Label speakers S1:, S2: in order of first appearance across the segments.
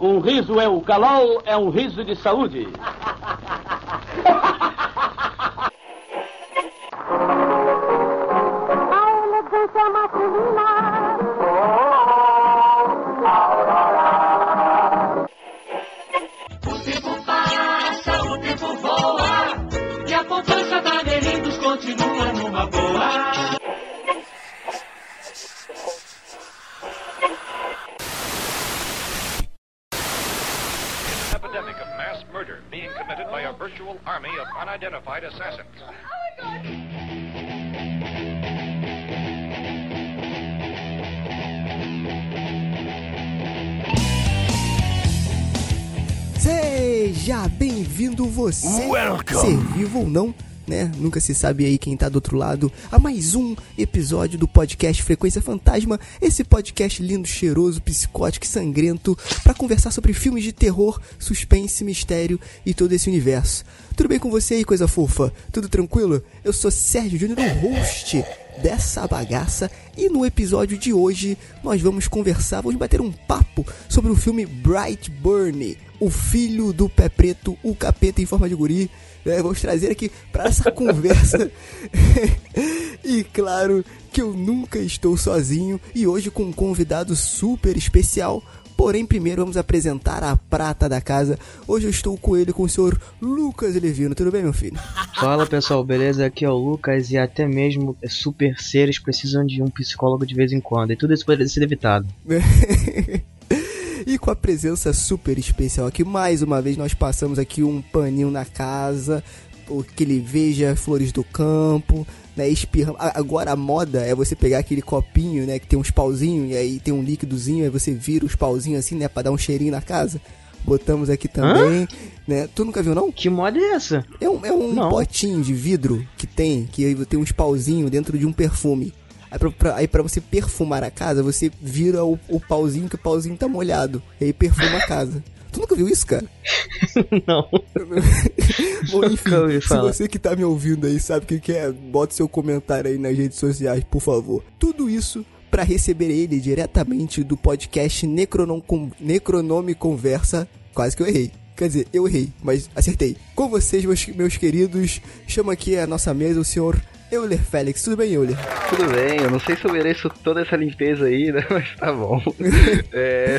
S1: Um riso é o calol, é um riso de saúde.
S2: Você, ser vivo ou não, né? Nunca se sabe aí quem tá do outro lado, a mais um episódio do podcast Frequência Fantasma, esse podcast lindo, cheiroso, psicótico e sangrento pra conversar sobre filmes de terror, suspense, mistério e todo esse universo. Tudo bem com você aí, coisa fofa? Tudo tranquilo? Eu sou Sérgio Júnior, o host dessa bagaça e no episódio de hoje nós vamos conversar, vamos bater um papo sobre o filme Brightburn, o filho do pé preto, o capeta em forma de guri. né? Vamos trazer aqui para essa conversa. e claro que eu nunca estou sozinho e hoje com um convidado super especial. Porém, primeiro vamos apresentar a prata da casa. Hoje eu estou com ele, com o senhor Lucas Levino. Tudo bem, meu filho?
S3: Fala pessoal, beleza? Aqui é o Lucas e até mesmo super seres precisam de um psicólogo de vez em quando e tudo isso poderia ser evitado.
S2: E com a presença super especial aqui, mais uma vez nós passamos aqui um paninho na casa, que ele veja flores do campo, né, espirrando. A- Agora a moda é você pegar aquele copinho, né, que tem uns pauzinhos e aí tem um líquidozinho, aí você vira os pauzinhos assim, né, pra dar um cheirinho na casa. Botamos aqui também, né? Tu nunca viu não?
S3: Que moda é essa?
S2: É um, é um potinho de vidro que tem, que tem uns pauzinhos dentro de um perfume. Aí pra, pra- aí pra você perfumar a casa, você vira o, o pauzinho que o pauzinho tá molhado. E aí perfuma a casa. Tu nunca viu isso, cara?
S3: Não.
S2: Bom, enfim, se
S3: falar.
S2: você que tá me ouvindo aí sabe o que, que é, bota seu comentário aí nas redes sociais, por favor. Tudo isso pra receber ele diretamente do podcast Necronom, Necronome Conversa. Quase que eu errei. Quer dizer, eu errei, mas acertei. Com vocês, meus, meus queridos, chama aqui a nossa mesa o senhor Euler Félix. Tudo bem, Euler?
S4: Tudo bem, eu não sei se eu mereço toda essa limpeza aí, né? Mas tá bom. É,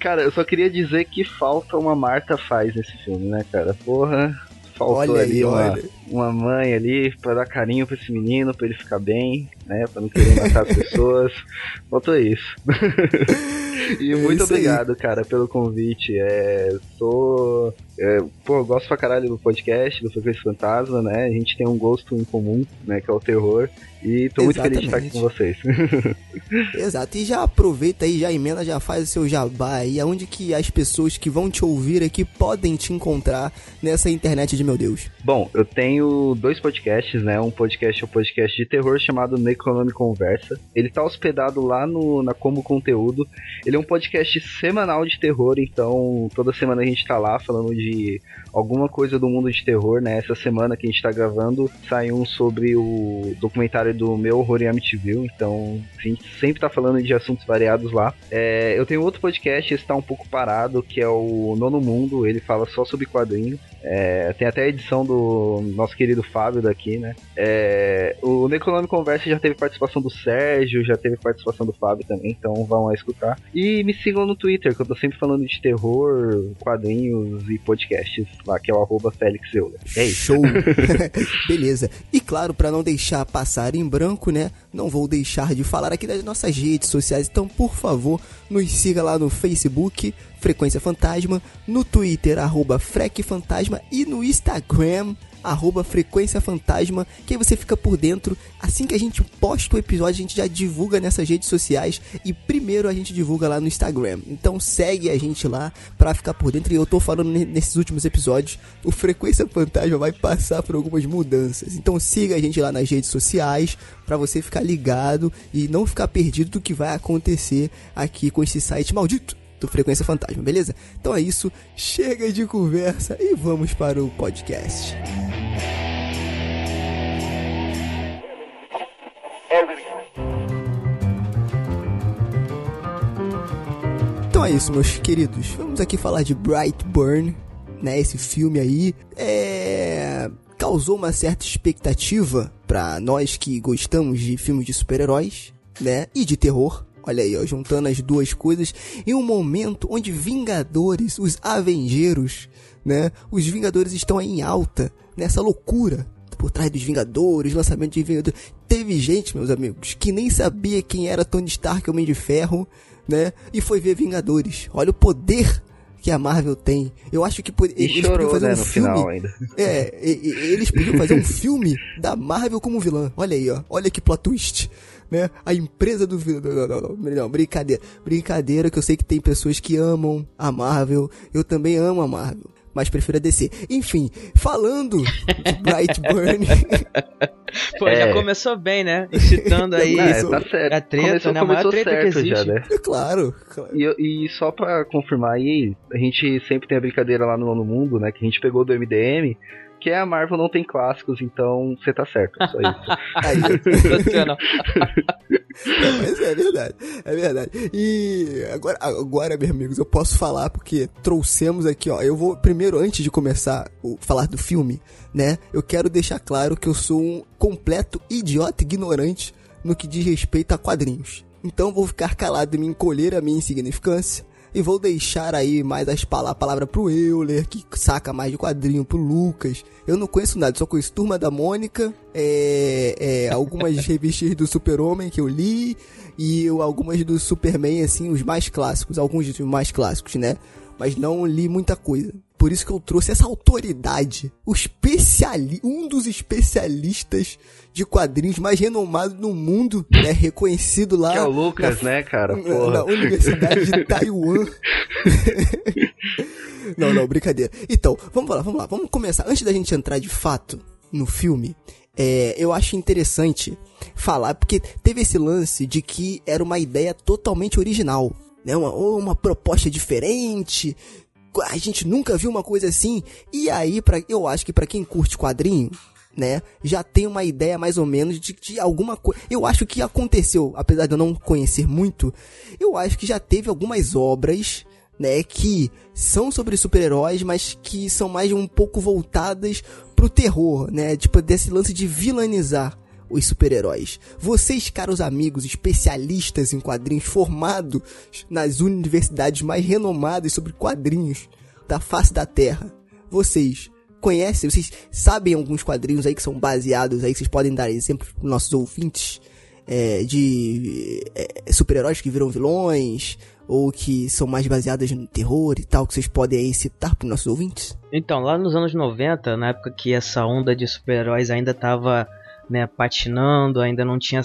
S4: Cara, eu só queria dizer que falta uma Marta faz nesse filme, né, cara? Porra, faltou
S2: Olha
S4: ali
S2: aí,
S4: uma,
S2: olha.
S4: uma mãe ali pra dar carinho pra esse menino, pra ele ficar bem, né? Pra não querer matar as pessoas. Faltou isso. E
S2: É
S4: muito
S2: aí.
S4: obrigado, cara, pelo convite. É, tô. é, pô, gosto pra caralho do podcast, do Frequência Fantasma, né? A gente tem um gosto em comum, né? Que é o terror. E tô muito feliz de estar aqui com vocês.
S2: Exato, e já aproveita aí, já emenda, já faz o seu jabá aí, aonde que as pessoas que vão te ouvir aqui podem te encontrar nessa internet de meu Deus.
S4: Bom, eu tenho dois podcasts, né? Um podcast é um podcast de terror chamado Necronome Conversa. Ele tá hospedado lá no, na Como Conteúdo. Ele é um podcast semanal de terror, então toda semana a gente tá lá falando de alguma coisa do mundo de terror, né? Essa semana que a gente tá gravando sai um sobre o documentário do Meu Horror em Amityville, então a gente sempre tá falando de assuntos variados lá. É, eu tenho outro podcast, esse tá um pouco parado, que é o Nono Mundo, ele fala só sobre quadrinhos. É, tem até a edição do nosso querido Fábio daqui, né? É, o Necronome Conversa já teve participação do Sérgio, já teve participação do Fábio também, então vão lá escutar. E me sigam no Twitter, que eu tô sempre falando de terror, quadrinhos e podcasts lá, que é o arroba Félix Euler. É isso.
S2: Show! Beleza. E claro, pra não deixar passar em branco, né? Não vou deixar de falar aqui das nossas redes sociais. Então, por favor, nos siga lá no Facebook, Frequência Fantasma, no Twitter, arroba Frec Fantasma e no Instagram, arroba Frequência Fantasma, que aí você fica por dentro. Assim que a gente posta o episódio, a gente já divulga nessas redes sociais e primeiro a gente divulga lá no Instagram. Então segue a gente lá pra ficar por dentro. E eu tô falando ne- nesses últimos episódios, o Frequência Fantasma vai passar por algumas mudanças. Então siga a gente lá nas redes sociais pra você ficar ligado e não ficar perdido do que vai acontecer aqui com esse site maldito do Frequência Fantasma, beleza? Então é isso, chega de conversa e vamos para o podcast. Então é isso, meus queridos. Vamos aqui falar de Brightburn, né? Esse filme aí é causou uma certa expectativa para nós que gostamos de filmes de super-heróis, né? E de terror. Olha aí, ó, juntando as duas coisas em um momento onde Vingadores, os Avengeiros, né? Os Vingadores estão aí em alta, nessa loucura por trás dos Vingadores, lançamento de Vingadores. Teve gente, meus amigos, que nem sabia quem era Tony Stark, Homem de Ferro, né? E foi ver Vingadores. Olha o poder que a Marvel tem. Eu acho que
S4: e eles chorou, podiam fazer né, um filme.
S2: É, eles podiam fazer um filme da Marvel como vilã. Olha aí, ó. Olha que plot twist. Né? A empresa do vilão. Não, não, não, não, brincadeira. Brincadeira que eu sei que tem pessoas que amam a Marvel. Eu também amo a Marvel mas prefiro a DC. Enfim, falando de Brightburn.
S3: Pô, é. já começou bem, né? Incitando aí
S4: é, tá certo.
S3: a treta, começou, né? A maior treta que existe. Já, né?
S2: É claro.
S4: claro. E, e, só pra confirmar aí, a gente sempre tem a brincadeira lá no Nono Mundo, né? Que a gente pegou do MDM que a Marvel não tem clássicos, então você tá certo, só isso. Aí,
S2: Mas é verdade, é verdade. E agora, agora, meus amigos, eu posso falar porque trouxemos aqui, ó. Eu vou primeiro, antes de começar a falar do filme, né? Eu quero deixar claro que eu sou um completo idiota ignorante no que diz respeito a quadrinhos. Então vou ficar calado e me encolher a minha insignificância e vou deixar aí mais as palavras, a palavra pro Euler, que saca mais de quadrinho, pro Lucas. Eu não conheço nada, só conheço Turma da Mônica, é, é, algumas revistas do Super-Homem que eu li, e algumas do Superman, assim, os mais clássicos, alguns dos mais clássicos, né? Mas não li muita coisa. Por isso que eu trouxe essa autoridade, o especiali um dos especialistas de quadrinhos mais renomados no mundo, né, reconhecido lá.
S4: Que é o Lucas, na, né, cara?
S2: Porra. Na Universidade de Taiwan. não, não, brincadeira. Então, vamos lá, vamos lá, vamos começar. Antes da gente entrar de fato no filme, é, eu acho interessante falar, porque teve esse lance de que era uma ideia totalmente original. Né, uma, uma proposta diferente, a gente nunca viu uma coisa assim. E aí, pra, eu acho que para quem curte quadrinho, né, já tem uma ideia mais ou menos de, de alguma coisa. Eu acho que aconteceu, apesar de eu não conhecer muito, eu acho que já teve algumas obras, né, que são sobre super-heróis, mas que são mais um pouco voltadas pro terror, né, tipo desse lance de vilanizar os super-heróis. Vocês, caros amigos, especialistas em quadrinhos, formados nas universidades mais renomadas sobre quadrinhos da face da Terra, vocês conhecem, vocês sabem alguns quadrinhos aí que são baseados aí, que vocês podem dar exemplos para nossos ouvintes é, de é, super-heróis que viram vilões, ou que são mais baseadas no terror e tal, que vocês podem aí citar para nossos ouvintes?
S3: Então, lá nos anos 90, na época que essa onda de super-heróis ainda estava né, patinando, ainda não tinha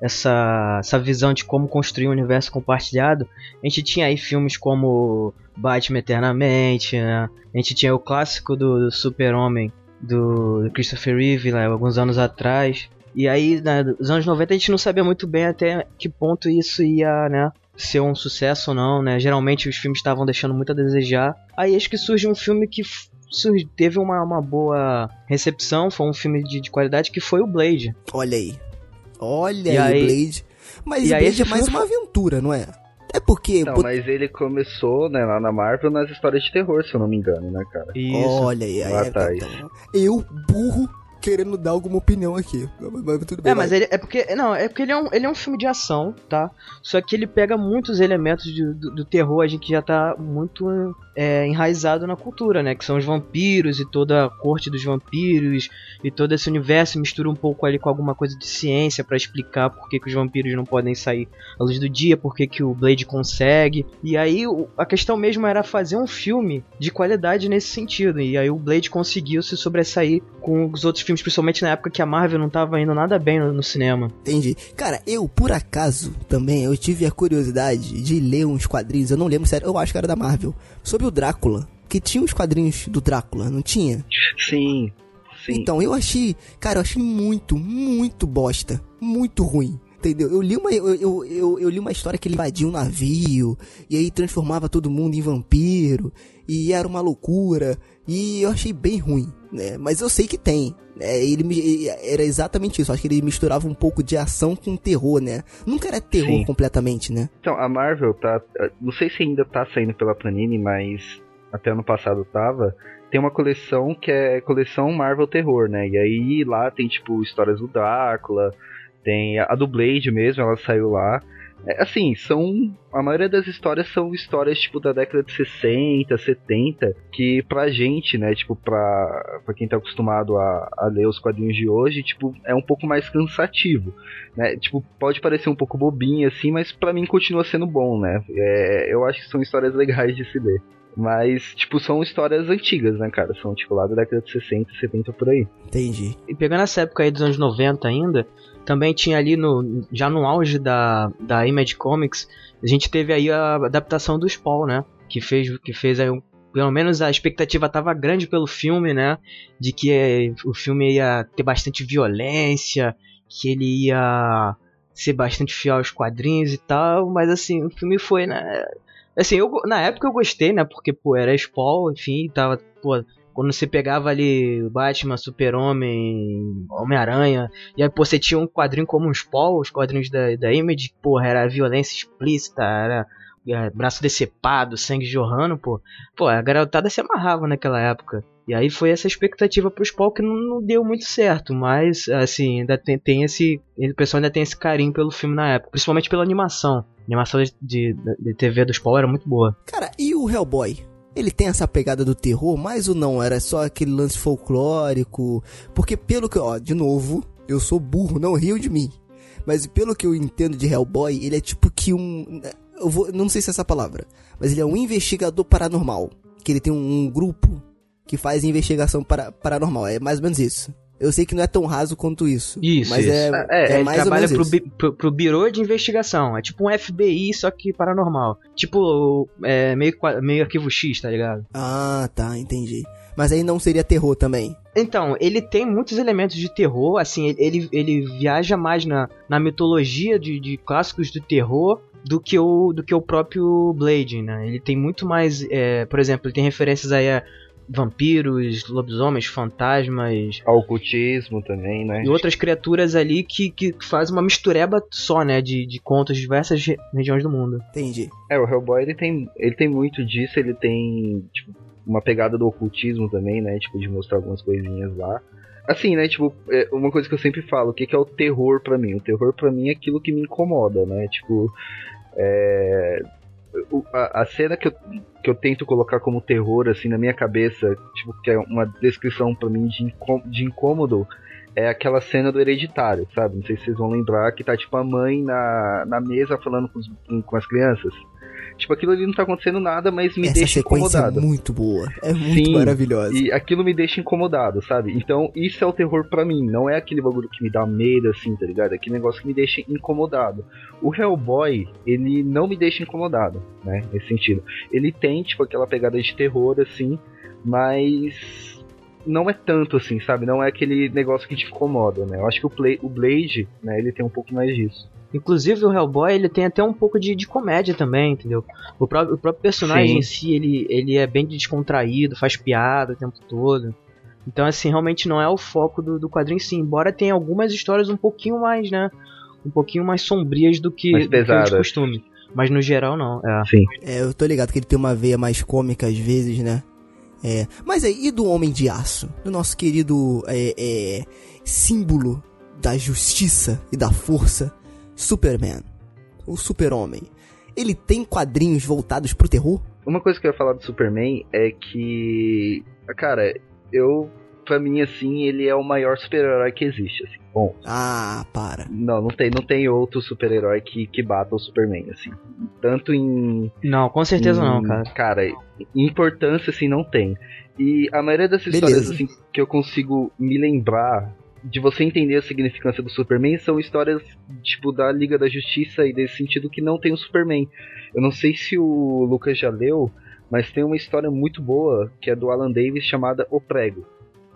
S3: essa, essa visão de como construir um universo compartilhado, a gente tinha aí filmes como Batman Eternamente, né? a gente tinha o clássico do, do Super-Homem do Christopher Reeve, né, alguns anos atrás. E aí, né, nos anos 90 a gente não sabia muito bem até que ponto isso ia, né, ser um sucesso ou não, né? Geralmente os filmes estavam deixando muito a desejar. Aí acho que surge um filme que teve uma, uma boa recepção, foi um filme de, de qualidade que foi o Blade.
S2: Olha aí. Olha e aí, Blade. Mas e Blade é mais uma aventura, não é? É porque.
S4: Não, mas ele começou, né, lá na Marvel nas histórias de terror, se eu não me engano, né, cara?
S2: Isso. Olha aí, aí então, eu, burro, querendo dar alguma opinião aqui. Mas, tudo bem,
S3: é, mas ele é porque. Não, é porque ele é, um, ele é um filme de ação, tá? Só que ele pega muitos elementos de, do, do, terror, a gente já tá muito é, enraizado na cultura, né? Que são os vampiros e toda a corte dos vampiros e todo esse universo mistura um pouco ali com alguma coisa de ciência para explicar por que, que, os vampiros não podem sair à luz do dia, por que, que o Blade consegue. E aí a questão mesmo era fazer um filme de qualidade nesse sentido. E aí o Blade conseguiu se sobressair com os outros filmes, principalmente na época que a Marvel não tava indo nada bem no, no, cinema.
S2: Entendi. Cara, eu, por acaso, também, eu tive a curiosidade de ler uns quadrinhos, eu não lembro, sério, eu acho que era da Marvel, sobre o Drácula. Que tinha os quadrinhos do Drácula, não tinha?
S4: Sim, sim.
S2: Então, eu achei, cara, eu achei muito, muito bosta. Muito ruim. Entendeu? Eu li uma, eu, eu, eu, eu li uma história que ele invadia um navio, e aí transformava todo mundo em vampiro, e era uma loucura, e eu achei bem ruim, né? Mas eu sei que tem. né? ele me- era exatamente isso. Acho que ele misturava um pouco de ação com terror, né? Nunca era terror
S4: Sim.
S2: completamente, né?
S4: Então, a Marvel tá. Não sei se ainda tá saindo pela Panini, mas até ano passado tava. Tem uma coleção que é coleção Marvel Terror, né? E aí lá tem, tipo, histórias do Drácula, tem a a do Blade mesmo, ela saiu lá. É, assim, são. A maioria das histórias são histórias, tipo, da década de 60, 70, que pra gente, né, tipo, pra, pra quem tá acostumado a, a ler os quadrinhos de hoje, tipo, é um pouco mais cansativo né? Tipo, pode parecer um pouco bobinho assim, mas pra mim continua sendo bom, né? É, eu acho que são histórias legais de se ler. Mas, tipo, são histórias antigas, né, cara? São, tipo, lá da década de 60, 70 por aí.
S2: Entendi.
S3: E pegando essa época aí dos anos 90 ainda, também tinha ali no já no auge da, da Image Comics, a gente teve aí a adaptação do Spawn, né? Que fez que fez aí um, pelo menos a expectativa estava grande pelo filme, né? De que o filme ia ter bastante violência, que ele ia ser bastante fiel aos quadrinhos e tal, mas assim, o filme foi, né? Assim, eu, na época eu gostei, né? Porque, pô, era Spawn, enfim, tava, pô, quando você pegava ali Batman, Super-Homem, Homem-Aranha, e aí, pô, você tinha um quadrinho como um Spawn, os quadrinhos da, da Image, porra, era violência explícita, era é, braço decepado, sangue jorrando, pô. Pô, a garotada se amarrava naquela época. E aí foi essa expectativa pro Spawn que não, não deu muito certo, mas, assim, ainda tem, tem esse... O pessoal ainda tem esse carinho pelo filme na época, principalmente pela animação. A animação de, de, de TV do Spawn era muito boa.
S2: Cara, e o Hellboy? Ele tem essa pegada do terror, mas ou não? Era só aquele lance folclórico? Porque pelo que, ó, de novo, eu sou burro, não rio de mim. Mas pelo que eu entendo de Hellboy, ele é tipo que um. Eu vou, não sei se é essa palavra, mas ele é um investigador paranormal. Que ele tem um, um grupo que faz investigação para, paranormal. É mais ou menos isso. Eu sei que não é tão raso quanto isso.
S3: Isso,
S2: mas
S3: isso.
S2: é,
S4: É,
S2: é,
S3: Ele
S2: mais ou
S3: trabalha
S2: menos
S3: pro,
S2: isso.
S3: pro, pro Biro de Investigação. É tipo um FBI, só que paranormal. Tipo, é, meio, meio arquivo X, tá ligado?
S2: Ah, tá, entendi. Mas aí não seria terror também.
S3: Então, ele tem muitos elementos de terror, assim, ele, ele viaja mais na, na mitologia de, de clássicos do terror do que o, do que o próprio Blade, né? Ele tem muito mais, é, por exemplo, ele tem referências aí a vampiros, lobisomens, fantasmas
S4: ocultismo também, né?
S3: e outras criaturas ali que, que fazem uma mistureba só, né, de, de contos de diversas re- regiões do mundo.
S2: Entendi.
S4: É, o Hellboy ele tem, ele tem muito disso, ele tem tipo, uma pegada do ocultismo também, né? Tipo, de mostrar algumas coisinhas lá. Assim, né? Tipo, é uma coisa que eu sempre falo, o que, que é o terror pra mim? O terror pra mim é aquilo que me incomoda, né? Tipo, é, o- a, a cena que eu, que eu tento colocar como terror, assim, na minha cabeça, tipo, que é uma descrição pra mim de, de incômodo, é aquela cena do hereditário, sabe? Não sei se vocês vão lembrar que tá, tipo, a mãe na, na mesa falando com, os- com as crianças. Tipo, aquilo ali não tá acontecendo nada, mas me
S2: Essa
S4: deixa
S2: sequência
S4: incomodado.
S2: é muito boa. É muito
S4: Sim,
S2: maravilhosa.
S4: E aquilo me deixa incomodado, sabe? Então, isso é o terror pra mim. Não é aquele bagulho que me dá medo, assim, tá ligado? É aquele negócio que me deixa incomodado. O Hellboy, ele não me deixa incomodado, né? Nesse sentido. Ele tem, tipo, aquela pegada de terror, assim, mas. Não é tanto assim, sabe? Não é aquele negócio que te incomoda, né? Eu acho que o, Play, o Blade, né, ele tem um pouco mais disso.
S3: Inclusive o Hellboy ele tem até um pouco de, de comédia também, entendeu? O próprio, o próprio personagem
S4: Sim.
S3: em si ele, ele é bem descontraído, faz piada o tempo todo. Então assim, realmente não é o foco do, do quadrinho em si, embora tenha algumas histórias um pouquinho mais, né? Um pouquinho mais sombrias do que,
S4: Mais
S3: do que os costumes. Mas no geral não, é.
S4: Sim.
S2: É, eu tô ligado que ele tem uma veia mais cômica às vezes, né? É. Mas aí, e do Homem de Aço? Do nosso querido é, é, símbolo da justiça e da força, Superman. O Super-Homem. Ele tem quadrinhos voltados pro terror?
S4: Uma coisa que eu ia falar do Superman é que. Cara, eu. Pra mim, assim, ele é o maior super-herói que existe, assim. Bom,
S2: Ah, para.
S4: não, não tem, não tem outro super-herói que, que bata o Superman, assim. Tanto em.
S3: Não, com certeza não,
S4: em-
S3: cara.
S4: Cara, importância, assim, não tem. E a maioria dessas
S2: Beleza.
S4: histórias, assim, que eu consigo me lembrar de você entender a significância do Superman são histórias, tipo, da Liga da Justiça e desse sentido que não tem o Superman. Eu não sei se o Lucas já leu, mas tem uma história muito boa que é do Alan Davis chamada O Prego.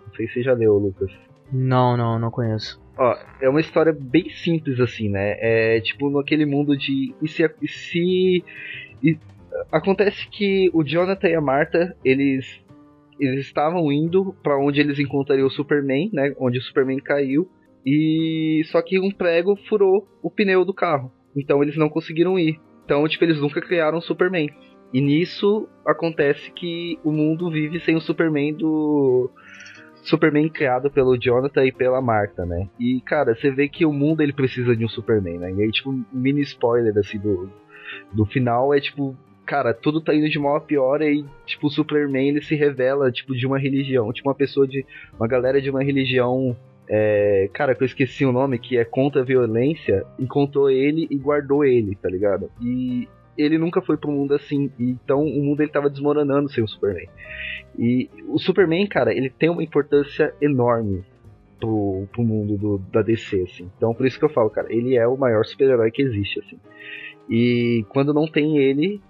S4: Não sei se você já leu, Lucas.
S3: Não, não, não conheço.
S4: Ó, é uma história bem simples, assim, né? É tipo naquele mundo de. E se. E se e, acontece que o Jonathan e a Marta, eles. Eles estavam indo para onde eles encontrariam o Superman, né? Onde o Superman caiu. E. Só que um prego furou o pneu do carro. Então eles não conseguiram ir. Então, tipo, eles nunca criaram o Superman. E nisso acontece que o mundo vive sem o Superman do. Superman criado pelo Jonathan e pela Marta, né? E, cara, você vê que o mundo ele precisa de um Superman, né? E aí, tipo, um mini spoiler, assim, do, do final é, tipo, cara, tudo tá indo de mal a pior e tipo, o Superman ele se revela, tipo, de uma religião. Tipo, uma pessoa de. Uma galera de uma religião. É, cara, que eu esqueci o nome, que é contra a violência, encontrou ele e guardou ele, tá ligado? E ele nunca foi pro mundo assim. Então o mundo ele tava desmoronando sem o Superman. E o Superman, cara, ele tem uma importância enorme pro, pro mundo do, da DC, assim. Então por isso que eu falo, cara, ele é o maior super-herói que existe, assim. E quando não tem ele,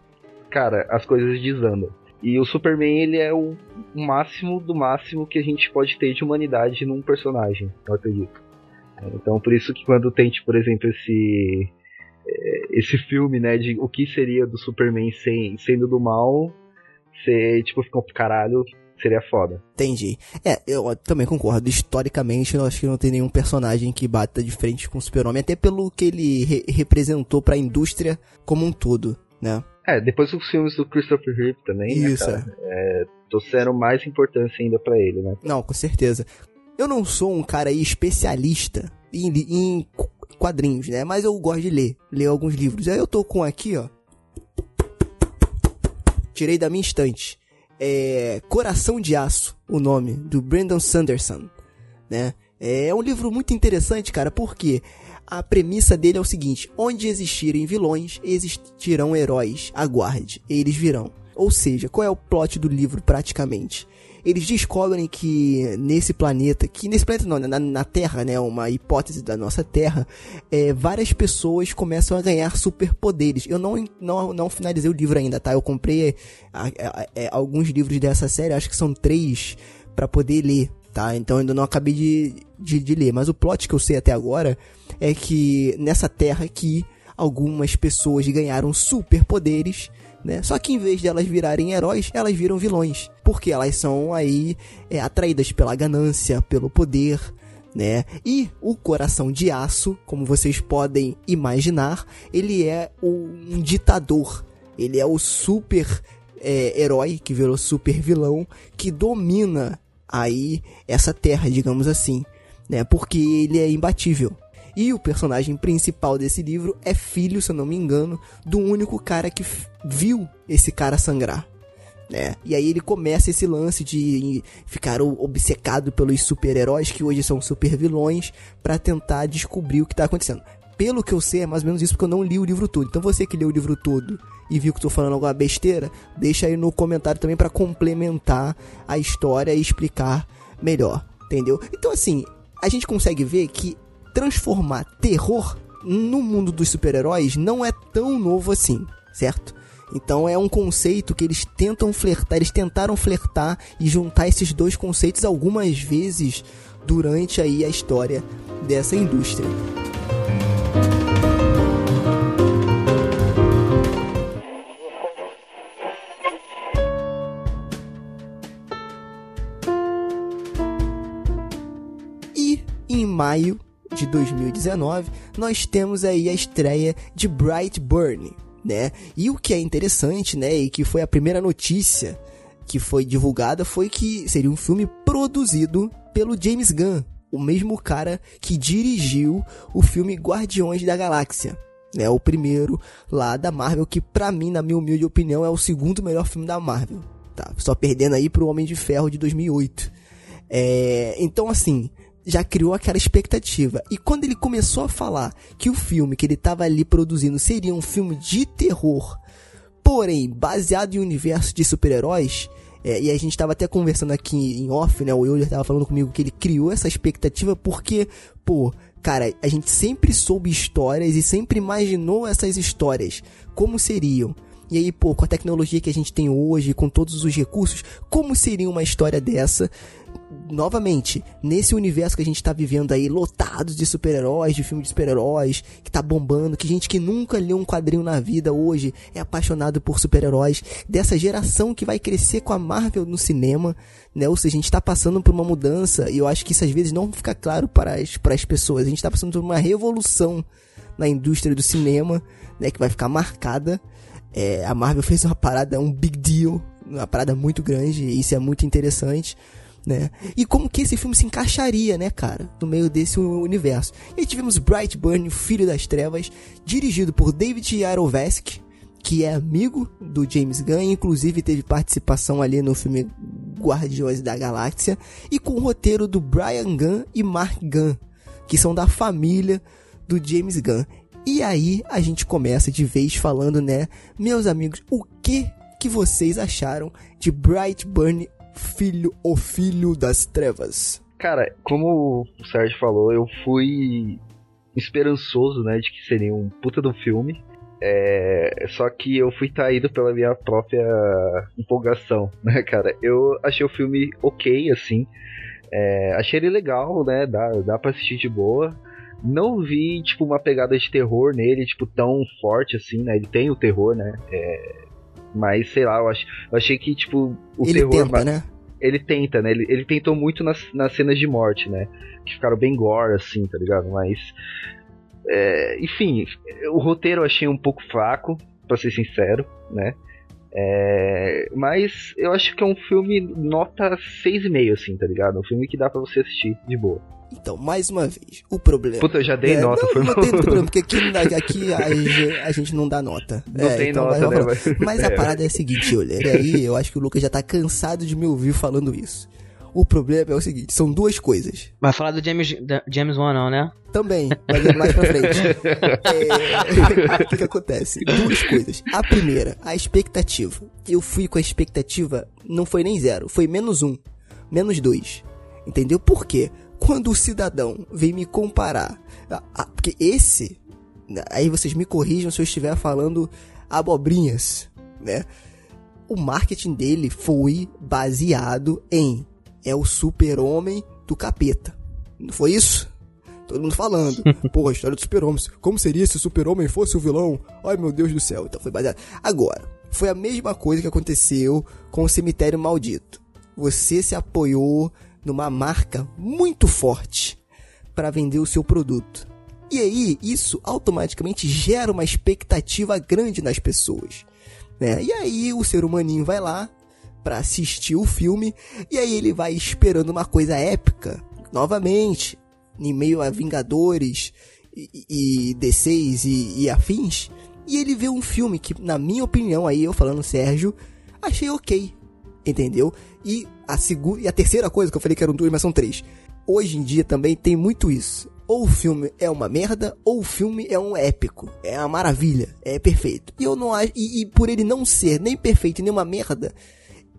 S4: cara, as coisas desandam. E o Superman, ele é o máximo do máximo que a gente pode ter de humanidade num personagem, eu acredito. Então por isso que quando tem, tipo, por exemplo, esse esse filme, né, de o que seria do Superman sem, sendo do mal, você, tipo, ficou caralho, seria foda.
S2: Entendi. É, eu também concordo. Historicamente, eu acho que não tem nenhum personagem que bata de frente com o Super-Homem, até pelo que ele re representou para a indústria como um todo, né?
S4: É, depois os filmes do Christopher Reeve também, né, Isso. Né, é, trouxeram mais importância ainda para ele, né?
S2: Não, com certeza. Eu não sou um cara aí especialista em, em quadrinhos, né? Mas eu gosto de ler, ler alguns livros. Aí eu tô com aqui, ó. Tirei da minha estante. É Coração de Aço, o nome, do Brandon Sanderson, né? É um livro muito interessante, cara, porque a premissa dele é o seguinte: onde existirem vilões, existirão heróis. Aguarde, eles virão. Ou seja, qual é o plot do livro praticamente? eles descobrem que nesse planeta, que nesse planeta não, na, na Terra, né, uma hipótese da nossa Terra, é, várias pessoas começam a ganhar superpoderes. Eu não, não, não finalizei o livro ainda, tá? Eu comprei a, a, a, é, alguns livros dessa série, acho que são três, para poder ler, tá? Então ainda não acabei de, de, de ler. Mas o plot que eu sei até agora é que nessa Terra aqui, algumas pessoas ganharam superpoderes né? Só que em vez de elas virarem heróis, elas viram vilões. Porque elas são aí é, atraídas pela ganância, pelo poder, né? E o coração de aço, como vocês podem imaginar, ele é um ditador. Ele é o super é, herói que virou super vilão que domina aí essa terra, digamos assim, né? Porque ele é imbatível. E o personagem principal desse livro é filho, se eu não me engano, do único cara que viu esse cara sangrar. Né? E aí ele começa esse lance de ficar obcecado pelos super-heróis que hoje são super vilões para tentar descobrir o que tá acontecendo. Pelo que eu sei, é mais ou menos isso porque eu não li o livro todo. Então você que leu o livro todo e viu que estou falando alguma besteira, deixa aí no comentário também para complementar a história e explicar melhor, entendeu? Então assim, a gente consegue ver que transformar terror no mundo dos super-heróis não é tão novo assim, certo? Então é um conceito que eles tentam flertar, eles tentaram flertar e juntar esses dois conceitos algumas vezes durante aí a história dessa indústria. Em maio de 2019, nós temos aí a estreia de Brightburn, né? E o que é interessante, né, e que foi a primeira notícia que foi divulgada foi que seria um filme produzido pelo James Gunn, o mesmo cara que dirigiu o filme Guardiões da Galáxia. né? o primeiro lá da Marvel, que pra mim, na minha humilde opinião, é o segundo melhor filme da Marvel. Tá? Só perdendo aí pro Homem de Ferro de 2008. É, então, assim, já criou aquela expectativa. E quando ele começou a falar que o filme que ele estava ali produzindo seria um filme de terror, porém baseado em um universo de super-heróis, é, e a gente estava até conversando aqui em off, né? O Euler estava falando comigo que ele criou essa expectativa porque, pô, cara, a gente sempre soube histórias e sempre imaginou essas histórias como seriam. E aí, pô, com a tecnologia que a gente tem hoje, com todos os recursos, como seria uma história dessa? Novamente, nesse universo que a gente tá vivendo aí, lotado de super-heróis, de filmes de super-heróis, que tá bombando, que gente que nunca leu um quadrinho na vida hoje é apaixonado por super-heróis, dessa geração que vai crescer com a Marvel no cinema, né? Ou seja, a gente tá passando por uma mudança, e eu acho que isso às vezes não fica claro para as, para as pessoas. A gente tá passando por uma revolução na indústria do cinema, né? Que vai ficar marcada. É, a Marvel fez uma parada, um big deal, uma parada muito grande, e isso é muito interessante né? E como que esse filme se encaixaria, né, cara, no meio desse universo. E tivemos Brightburn, Filho das Trevas, dirigido por David Yarovesky, que é amigo do James Gunn, inclusive teve participação ali no filme Guardiões da Galáxia, e com o roteiro do Brian Gunn e Mark Gunn, que são da família do James Gunn. E aí a gente começa de vez falando, né, meus amigos, o que que vocês acharam de Brightburn filho, o filho das trevas?
S4: Cara, como o Sérgio falou, eu fui esperançoso, né, de que seria um puta do filme. É, só que eu fui traído pela minha própria empolgação, né, cara? Eu achei o filme ok, assim. É, achei ele legal, né? Dá, dá pra assistir de boa. Não vi, tipo, uma pegada de terror nele, tipo, tão forte assim, né? Ele tem o terror, né? É, mas, sei lá, eu, ach, eu achei que, tipo, o
S2: Ele
S4: terror.
S2: tenta, né?
S4: Ele tenta, né? Ele, ele tentou muito nas, nas cenas de morte, né? Que ficaram bem gore, assim, tá ligado? Mas. é, enfim, o roteiro eu achei um pouco fraco, pra ser sincero, né? É, mas eu acho que é um filme nota 6,5, assim, tá ligado? Um filme que dá pra você assistir de boa.
S2: Então, mais uma vez, o problema.
S4: Puta, eu já dei
S2: É,
S4: nota,
S2: não,
S4: foi
S2: não
S4: mal.
S2: tem problema, porque aqui, aqui a, gente- a gente não dá nota.
S4: Não
S2: É,
S4: tem
S2: então
S4: nota, né,
S2: vai-
S4: mas-
S2: Mas a
S4: é.
S2: parada é a seguinte, olha, aí eu acho que o Lucas já tá cansado de me ouvir falando isso. O problema é o seguinte, são duas coisas.
S3: Vai falar do James, James Wan não, né?
S2: Também, mas é mais pra frente. É, o que, que acontece? Duas coisas. A primeira, a expectativa. Eu fui com a expectativa, não foi nem zero, foi menos um, menos dois. Entendeu? Por quê? Quando o cidadão vem me comparar, a- a- porque esse, aí vocês me corrijam se eu estiver falando abobrinhas, né? O marketing dele foi baseado em é o super-homem do capeta. Não foi isso? Todo mundo falando. Pô, a história do super-homem. Como seria se o super-homem fosse o vilão? Ai, meu Deus do céu. Então foi baseado. Agora, foi a mesma coisa que aconteceu com o Cemitério Maldito. Você se apoiou numa marca muito forte para vender o seu produto. E aí, isso automaticamente gera uma expectativa grande nas pessoas. Né? E aí, o ser humaninho vai lá para assistir o filme e aí ele vai esperando uma coisa épica, novamente, em meio a Vingadores e, e D6 e, e afins. E ele vê um filme que, na minha opinião, aí eu falando Sérgio, achei ok. Entendeu? E a segunda e a terceira coisa que eu falei que eram duas, mas são três. Hoje em dia também tem muito isso. Ou o filme é uma merda, ou o filme é um épico. É uma maravilha. É perfeito. E eu não. E, e por ele não ser nem perfeito nem uma merda.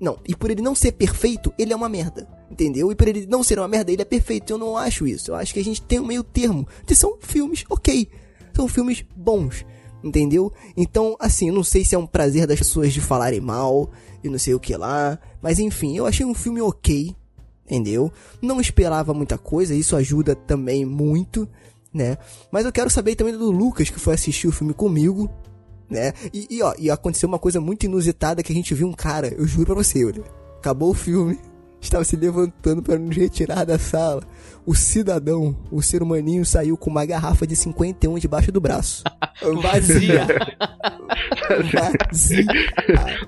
S2: Não, e por ele não ser perfeito, ele é uma merda. Entendeu? E por ele não ser uma merda, ele é perfeito. Eu não acho isso. Eu acho que a gente tem um meio termo. Que são filmes ok. São filmes bons. Entendeu? Então, assim, eu não sei se é um prazer das pessoas de falarem mal e não sei o que lá. Mas enfim, eu achei um filme ok. Entendeu? Não esperava muita coisa, isso ajuda também muito, né? Mas eu quero saber também do Lucas, que foi assistir o filme comigo, né? E, e, ó, e aconteceu uma coisa muito inusitada que a gente viu um cara, eu juro pra você, olha. Acabou o filme, estava se levantando para nos retirar da sala. O cidadão, o ser humaninho, saiu com uma garrafa de 51 debaixo do braço. Vazia. Vazia.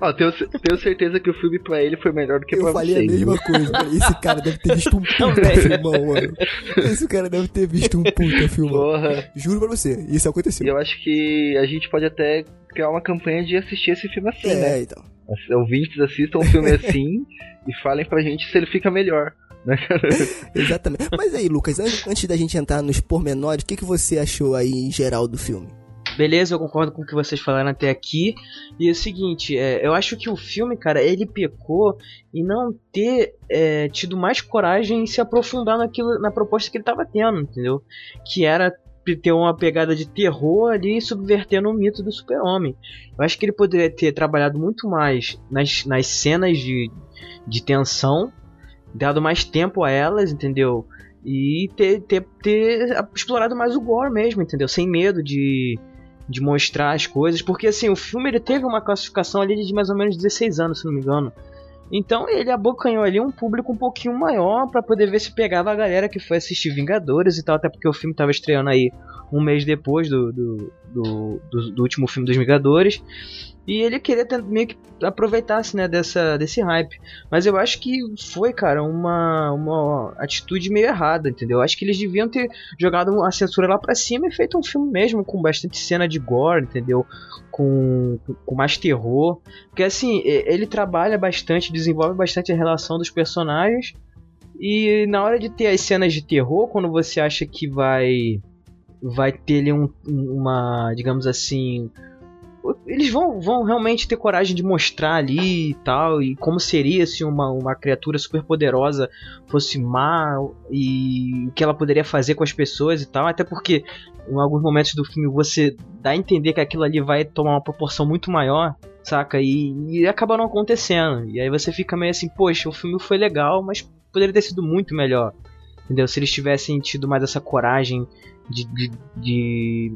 S4: Ó, tenho, tenho certeza que o filme pra ele foi melhor do que
S2: Eu
S4: pra
S2: falei
S4: vocês.
S2: a mesma coisa. Esse cara deve ter visto um puta filmão, mano. Esse cara deve ter visto um puta filmão.
S4: Porra.
S2: Juro pra você, isso
S4: E
S2: aconteceu.
S4: eu acho que a gente pode até criar uma campanha de assistir esse filme assim, né?
S2: É, então.
S4: Os ouvintes assistam um filme assim e falem pra gente se ele fica melhor. Né, cara?
S2: Exatamente. Mas aí, Lucas, an- antes da gente entrar nos pormenores, o que, que você achou aí em geral do filme?
S3: Beleza, eu concordo com o que vocês falaram até aqui. E é o seguinte, é, eu acho que o filme, cara, ele pecou em não ter é, tido mais coragem em se aprofundar naquilo, na proposta que ele tava tendo, entendeu? Que era ter uma pegada de terror ali subvertendo o mito do super-homem. Eu acho que ele poderia ter trabalhado muito mais nas, nas cenas de, de tensão, dado mais tempo a elas, entendeu? E ter, ter, ter explorado mais o gore mesmo, entendeu? Sem medo de, de mostrar as coisas. Porque assim, o filme ele teve uma classificação ali de mais ou menos 16 anos, se não me engano. Então ele abocanhou ali um público um pouquinho maior para poder ver se pegava a galera que foi assistir Vingadores e tal, até porque o filme tava estreando aí um mês depois do, do, do, do, do último filme dos Vingadores. E ele queria meio que aproveitasse, né, dessa, desse hype. Mas eu acho que foi, cara, uma, uma atitude meio errada, entendeu? Eu acho que eles deviam ter jogado a censura lá pra cima e feito um filme mesmo, com bastante cena de gore, entendeu? Com, com mais terror. Porque assim, ele trabalha bastante, desenvolve bastante a relação dos personagens. E na hora de ter as cenas de terror, quando você acha que vai vai ter ali um, uma, digamos assim, eles vão, vão realmente ter coragem de mostrar ali e tal, e como seria se uma, uma criatura super poderosa fosse má e o que ela poderia fazer com as pessoas e tal, até porque em alguns momentos do filme você dá a entender que aquilo ali vai tomar uma proporção muito maior, saca? E, e acaba não acontecendo. E aí você fica meio assim, poxa, o filme foi legal, mas poderia ter sido muito melhor. Entendeu? Se eles tivessem tido mais essa coragem de, de, de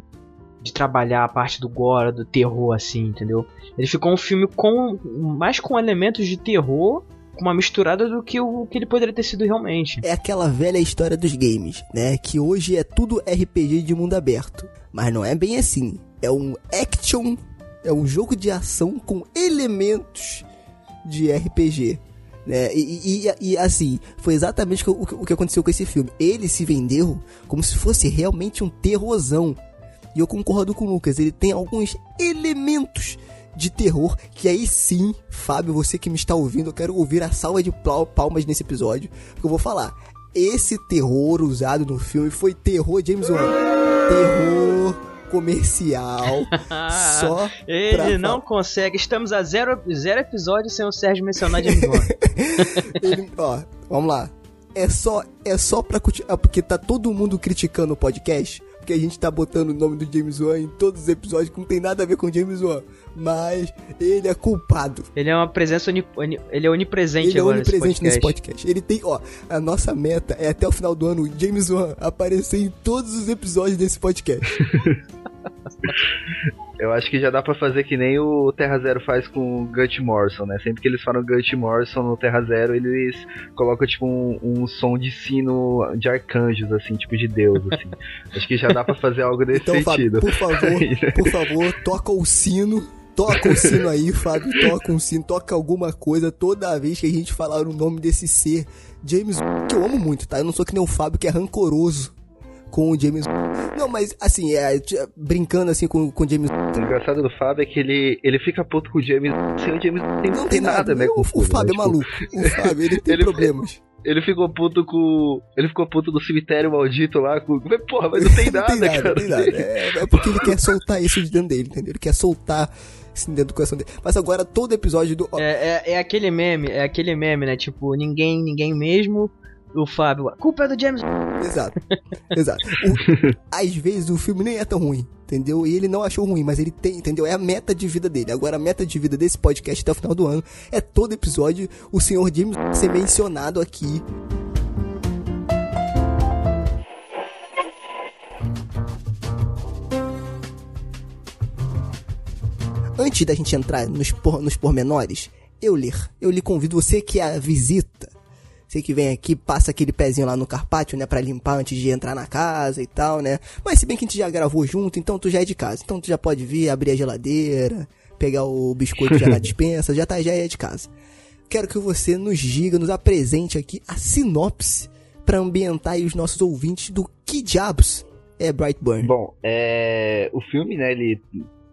S3: de trabalhar a parte do gore, do terror, assim, entendeu? Ele ficou um filme com mais com elementos de terror, com uma misturada do que o que ele poderia ter sido realmente.
S2: É aquela velha história dos games, né? Que hoje é tudo RPG de mundo aberto. Mas não é bem assim. É um action, é um jogo de ação com elementos de RPG. Né? E, e, e, assim, foi exatamente o que, o que aconteceu com esse filme. Ele se vendeu como se fosse realmente um terrorzão. E eu concordo com o Lucas, ele tem alguns elementos de terror que aí sim, Fábio, você que me está ouvindo, eu quero ouvir a salva de palmas nesse episódio, porque eu vou falar. Esse terror usado no filme foi terror James Wan. Terror comercial. só
S3: Ele não consegue. Estamos a zero, zero episódios sem o Sérgio mencionar James Wan.
S2: Ele, ó, vamos lá. É só, é só pra. Ah, porque tá todo mundo criticando o podcast porque a gente tá botando o nome do James Wan em todos os episódios que não tem nada a ver com James Wan. Mas ele é culpado.
S3: Ele é uma presença oni, ele é onipresente
S2: ele é onipresente nesse podcast. nesse podcast. Ele tem, ó, a nossa meta é até o final do ano o James Wan aparecer em todos os episódios desse podcast.
S4: Eu acho que já dá para fazer que nem o Terra Zero faz com o Gut Morrison, né? Sempre que eles falam Gut Morrison no Terra Zero, eles colocam tipo um, um som de sino de arcanjos, assim, tipo de Deus, assim. acho que já dá para fazer algo desse
S2: então,
S4: sentido.
S2: Fábio, por favor, por favor, toca o sino toca o sino aí, Fábio, toca um sino, toca alguma coisa toda vez que a gente falar o nome desse ser, James, que eu amo muito, tá? Eu não sou que nem o Fábio que é rancoroso com o James Não, mas assim, é, brincando assim com, com o James
S4: O engraçado do Fábio é que ele, ele fica puto com o James sem o James tem, não tem nada, né?
S2: O, o, Fábio é né? maluco. O Fábio, ele tem ele problemas.
S4: Ele ficou puto com. Ele ficou puto do cemitério maldito lá. Com... Porra, mas não tem nada, não tem nada, cara. Não tem nada.
S2: É, é, porque ele quer soltar isso de dentro dele, entendeu? Ele quer soltar isso dentro do coração dele. Mas agora todo episódio do.
S3: É, é, é, aquele meme, é aquele meme, né? Tipo, ninguém, ninguém mesmo o Fábio, a culpa é do James.
S2: Exato, exato. O, às vezes o filme nem é tão ruim, entendeu? E ele não achou ruim, mas ele tem, entendeu? É a meta de vida dele. Agora, a meta de vida desse podcast até o final do ano é todo episódio o senhor James ser mencionado aqui. Antes da gente entrar nos, por, nos pormenores, eu ler. Eu lhe convido você que é a visita você que vem aqui, passa aquele pezinho lá no carpátio, né, para limpar antes de entrar na casa e tal, né? Mas se bem que a gente já gravou junto, então tu já é de casa. Então tu já pode vir, abrir a geladeira, pegar o biscoito já na dispensa, já tá já é de casa. Quero que você nos diga, nos apresente aqui a sinopse para ambientar os nossos ouvintes do que diabos é Brightburn.
S4: Bom, é o filme, né, ele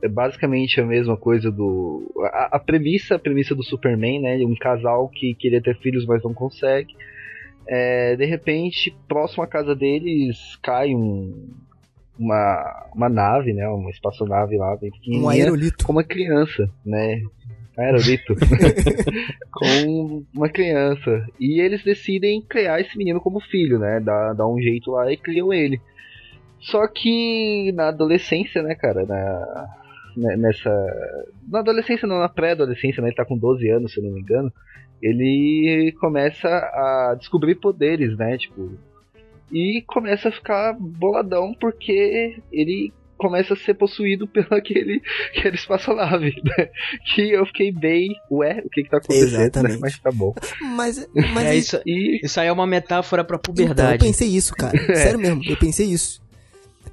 S4: é basicamente a mesma coisa do. A, a, premissa, a premissa do Superman, né? Um casal que queria ter filhos, mas não consegue. É, de repente, próximo à casa deles, cai um, uma, uma nave, né? Uma espaçonave lá, bem
S2: Um aerolito.
S4: Com uma criança, né? Aerolito. com uma criança. E eles decidem criar esse menino como filho, né? Dá, dá um jeito lá e criam ele. Só que na adolescência, né, cara, na, nessa. Na adolescência, não, na pré-adolescência, né? Ele tá com 12 anos, se eu não me engano. Ele começa a descobrir poderes, né? Tipo. E começa a ficar boladão porque ele começa a ser possuído pelo aquele, aquele espaçonave, né? Que eu fiquei bem, ué, o que que tá acontecendo? Né?
S2: Exatamente.
S4: Mas tá bom.
S2: Mas, mas
S3: É,
S2: isso-
S4: E
S3: isso aí é uma metáfora pra
S2: Então, eu
S3: puberdade.
S2: pensei isso, cara. Sério mesmo, eu pensei isso.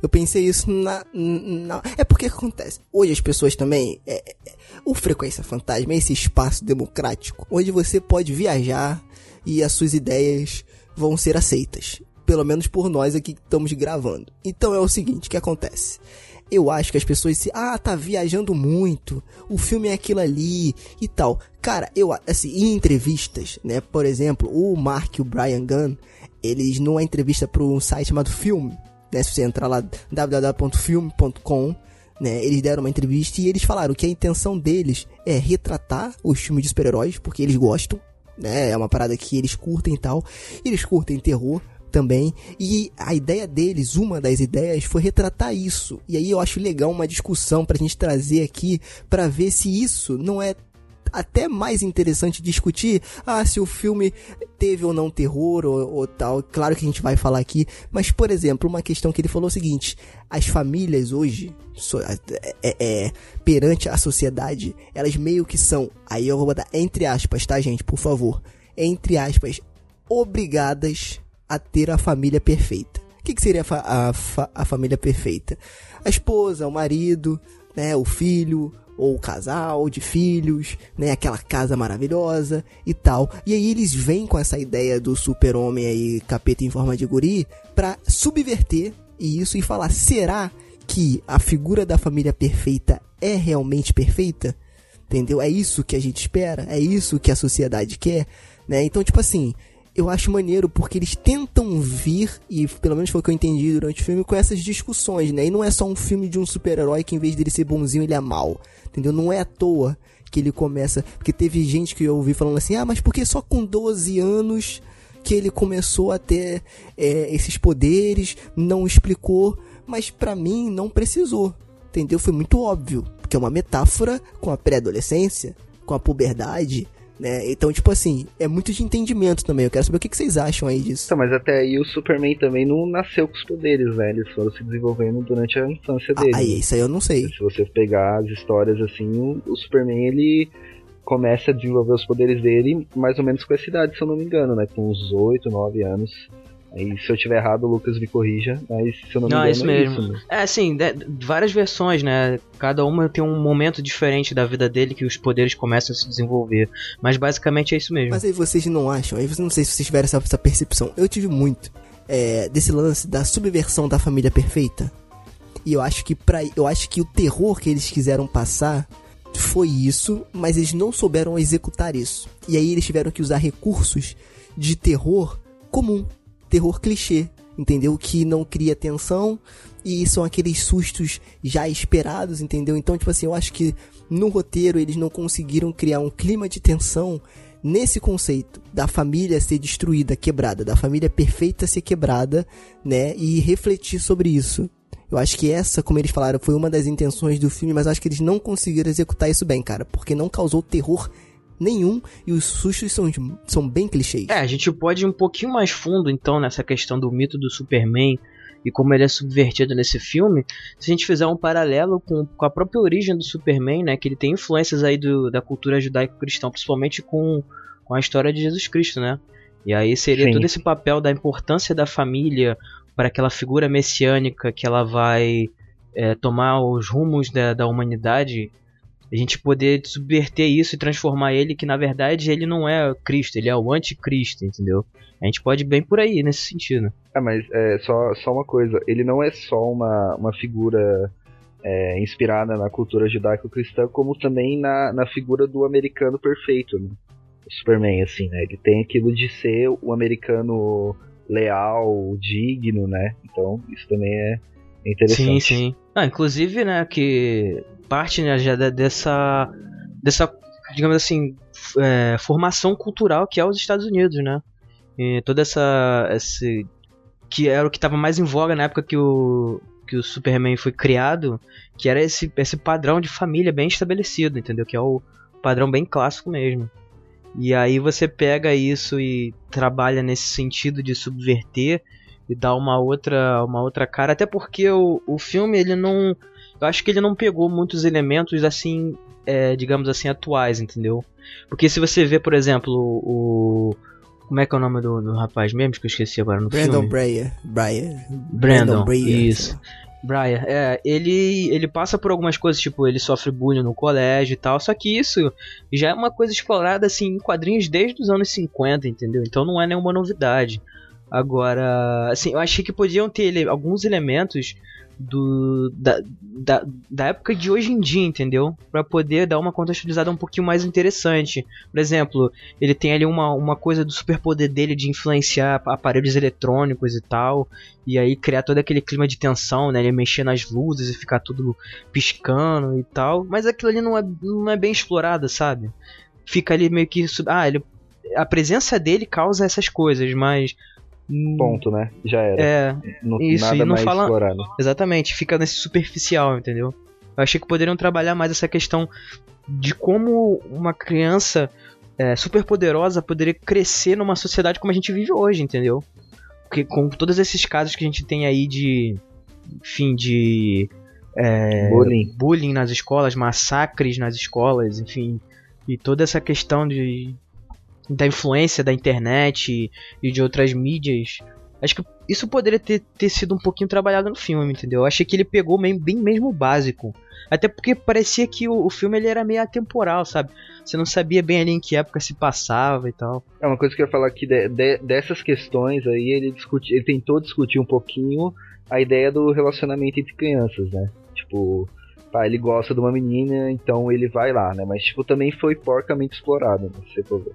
S2: Eu pensei isso na, na- É porque acontece. Hoje as pessoas também. é- é- o Frequência Fantasma é esse espaço democrático onde você pode viajar e as suas ideias vão ser aceitas. Pelo menos por nós aqui que estamos gravando. Então é o seguinte: o que acontece? Eu acho que as pessoas se. Ah, tá viajando muito. O filme é aquilo ali e tal. Cara, eu assim, em entrevistas, né? Por exemplo, o Mark e o Brian Gunn, eles numa entrevista para um site chamado Film, né? Se você entrar lá www.film.com, né? Eles deram uma entrevista e eles falaram que a intenção deles é retratar os filmes de super-heróis, porque eles gostam, né? É uma parada que eles curtem e tal. Eles curtem terror também. E a ideia deles, uma das ideias, foi retratar isso. E aí eu acho legal uma discussão pra gente trazer aqui pra ver se isso não é até mais interessante discutir ah, se o filme teve ou não terror ou, ou tal. Claro que a gente vai falar aqui, mas por exemplo, uma questão que ele falou é o seguinte: as famílias hoje, so- é, é- perante a sociedade, elas meio que são, aí eu vou botar entre aspas, tá, gente, por favor, entre aspas, obrigadas a ter a família perfeita. O que, que seria a, fa- a fa- a família perfeita? A esposa, o marido, né, o filho, ou casal de filhos, né, aquela casa maravilhosa e tal. E aí eles vêm com essa ideia do super-homem aí, capeta em forma de guri, pra subverter isso e falar, será que a figura da família perfeita é realmente perfeita? Entendeu? É isso que a gente espera, é isso que a sociedade quer, né? Então, tipo assim, eu acho maneiro porque eles tentam vir, e pelo menos foi o que eu entendi durante o filme, com essas discussões, né? E não é só um filme de um super-herói que em vez dele ser bonzinho, ele é mal. Entendeu? Não é à toa que ele começa. Porque teve gente que eu ouvi falando assim, ah, mas porque só com 12 anos que ele começou a ter é, esses poderes, não explicou, mas pra mim não precisou. Entendeu? Foi muito óbvio. Porque é uma metáfora com a pré-adolescência, com a puberdade, né? Então, tipo assim, é muito de entendimento também. Eu quero saber o que, que vocês acham aí disso.
S4: Então, mas até aí o Superman também não nasceu com os poderes, né? Eles foram se desenvolvendo durante a infância
S2: Ah,
S4: dele.
S2: aí, isso aí eu não sei.
S4: Se você pegar as histórias assim, o, o Superman ele começa a desenvolver os poderes dele mais ou menos com essa idade, se eu não me engano, né? Com uns 8, 9 anos. Aí se eu tiver errado, o Lucas me corrija, mas se eu não me
S3: Não,
S4: engano,
S3: é isso
S4: é
S3: mesmo.
S4: isso, né?
S3: É, assim, de- várias versões, né? Cada uma tem um momento diferente da vida dele que os poderes começam a se desenvolver. Mas basicamente é isso mesmo.
S2: Mas aí vocês não acham, aí não sei se vocês tiveram essa, essa percepção. Eu tive muito é, desse lance da subversão da família perfeita. E eu acho que para eu acho que o terror que eles quiseram passar foi isso, mas eles não souberam executar isso. E aí eles tiveram que usar recursos de terror comum, terror clichê, entendeu? Que não cria tensão e são aqueles sustos já esperados, entendeu? Então, tipo assim, eu acho que no roteiro eles não conseguiram criar um clima de tensão nesse conceito da família ser destruída, quebrada, da família perfeita ser quebrada, né? E refletir sobre isso. Eu acho que essa, como eles falaram, foi uma das intenções do filme, mas acho que eles não conseguiram executar isso bem, cara, porque não causou terror nenhum e os sustos são, são bem clichês.
S3: É, a gente pode ir um pouquinho mais fundo então nessa questão do mito do Superman e como ele é subvertido nesse filme, se a gente fizer um paralelo com, com a própria origem do Superman, né, que ele tem influências aí do, da cultura judaico-cristã, principalmente com, com a história de Jesus Cristo, né? E aí seria
S4: Sim.
S3: todo esse papel da importância da família para aquela figura messiânica que ela vai é, tomar os rumos da, da humanidade a gente poder subverter isso e transformar ele que na verdade ele não é Cristo, ele é o anticristo, entendeu? A gente pode ir bem por aí nesse sentido.
S4: Ah, mas é, só, só uma coisa, ele não é só uma, uma figura é, inspirada na cultura judaico-cristã, como também na, na figura do americano perfeito, né? O Superman, assim, né? Ele tem aquilo de ser o americano leal, digno, né? Então, isso também é interessante.
S3: Sim, sim. Ah, inclusive, né, que parte né, já dessa dessa, digamos assim, é, formação cultural que é os Estados Unidos, né? E toda essa esse que era o que tava mais em voga na época que o que o Superman foi criado, que era esse, esse padrão de família bem estabelecido, entendeu? Que é o padrão bem clássico mesmo. E aí você pega isso e trabalha nesse sentido de subverter e dar uma outra, uma outra cara, até porque o, o filme ele não, eu acho que ele não pegou muitos elementos assim, é, digamos assim, atuais, entendeu? Porque se você vê, por exemplo, o como é que é o nome do, do rapaz mesmo que eu esqueci agora no
S2: Brandon
S3: filme?
S2: Breyer. Breyer.
S3: Brandon,
S2: Breyer.
S3: isso. Brian, é, ele, ele passa por algumas coisas, tipo, ele sofre bullying no colégio e tal, só que isso já é uma coisa explorada, assim, em quadrinhos desde os anos 50, entendeu? Então não é nenhuma novidade. Agora, assim, eu achei que podiam ter ele, alguns elementos do da, da, da época de hoje em dia, entendeu? Para poder dar uma contextualizada um pouquinho mais interessante. Por exemplo, ele tem ali uma, uma coisa do superpoder dele de influenciar aparelhos eletrônicos e tal, e aí criar todo aquele clima de tensão, né? Ele mexer nas luzes e ficar tudo piscando e tal, mas aquilo ali não é, não é bem explorado, sabe? Fica ali meio que. Ah, ele, a presença dele causa essas coisas, mas
S4: Ponto, né? Já era.
S3: É,
S4: não,
S3: isso,
S4: nada
S3: e não
S4: mais
S3: fala-
S4: explorado.
S3: exatamente, fica nesse superficial, entendeu? Eu achei que poderiam trabalhar mais essa questão de como uma criança é, super poderosa poderia crescer numa sociedade como a gente vive hoje, entendeu? Porque com todos esses casos que a gente tem aí de. Enfim, de. é,
S4: Bullying.
S3: bullying nas escolas, massacres nas escolas, enfim. E toda essa questão de da influência da internet e, de outras mídias. Acho que isso poderia ter, ter sido um pouquinho trabalhado no filme, entendeu? Eu achei que ele pegou bem, bem mesmo básico. Até porque parecia que o, o filme ele era meio atemporal, sabe? Você não sabia bem ali em que época se passava e tal.
S4: É uma coisa que eu ia falar aqui de- de- dessas questões aí, ele, discute, ele tentou discutir um pouquinho a ideia do relacionamento entre crianças, né? Tipo, pá, ele gosta de uma menina, então ele vai lá, né? Mas tipo, também foi porcamente explorado, né? Se você for ver.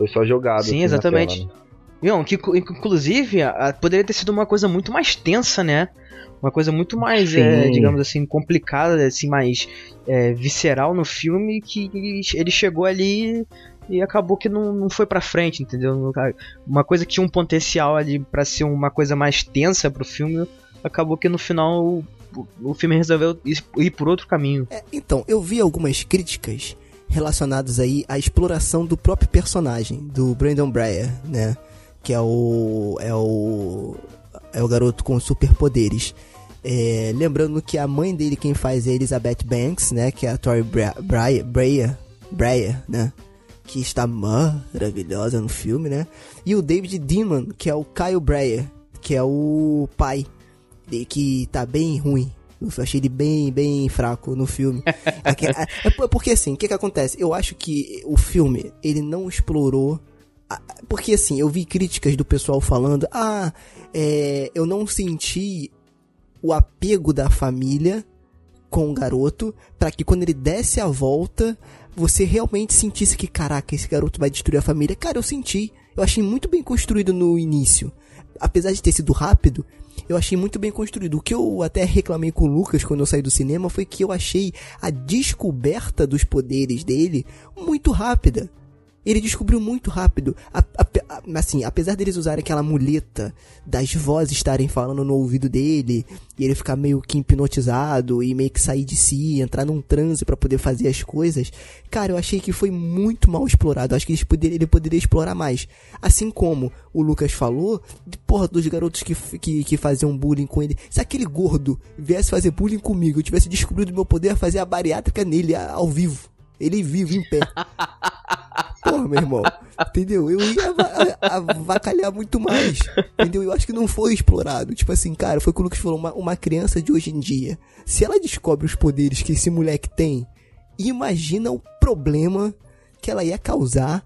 S4: Foi só jogado.
S3: Sim,
S4: assim,
S3: exatamente.
S4: tela, né?
S3: Não, que inclusive a- poderia ter sido uma coisa muito mais tensa, né? Uma coisa muito mais, é, digamos assim, complicada, assim, mais é, visceral no filme que ele chegou ali e acabou que não, não foi pra frente, entendeu? Uma coisa que tinha um potencial ali pra ser uma coisa mais tensa pro filme, acabou que no final o, o filme resolveu ir, ir por outro caminho.
S2: É, então, eu vi algumas críticas relacionadas aí à exploração do próprio personagem, do Brandon Breyer, né? Que é o. é o. é o garoto com superpoderes. É, lembrando que a mãe dele quem faz é Elizabeth Banks, né? Que é a Tori Breyer, Breyer, Breyer, né? Que está maravilhosa no filme, né? E o David Dimon, que é o Kyle Breyer, que é o pai, que tá bem ruim. Eu achei ele bem, bem fraco no filme. É, por- porque assim, o que que acontece? Eu acho que o filme, ele não explorou... Porque assim, eu vi críticas do pessoal falando, ah, é, eu não senti o apego da família com o garoto, pra que quando ele desse a volta, você realmente sentisse que, caraca, esse garoto vai destruir a família. Cara, eu senti. Eu achei muito bem construído no início. Apesar de ter sido rápido, eu achei muito bem construído. O que eu até reclamei com o Lucas quando eu saí do cinema foi que eu achei a descoberta dos poderes dele muito rápida. Ele descobriu muito rápido. A- a- a- assim, apesar deles usarem aquela muleta das vozes estarem falando no ouvido dele, e ele ficar meio que hipnotizado e meio que sair de si, entrar num transe pra poder fazer as coisas, cara, eu achei que foi muito mal explorado. Acho que eles poder- ele poderia explorar mais. Assim como o Lucas falou, de, porra, dos garotos que, que, que faziam bullying com ele. Se aquele gordo viesse fazer bullying comigo, eu tivesse descobrido meu poder, fazer a bariátrica nele ao vivo. Ele vivo, em pé. Porra, meu irmão. Entendeu? Eu ia avacalhar muito mais. Entendeu? Eu acho que não foi explorado. Tipo assim, cara, foi o que o Lucas falou. Uma, uma criança de hoje em dia, se ela descobre os poderes que esse moleque tem, imagina o problema que ela ia causar.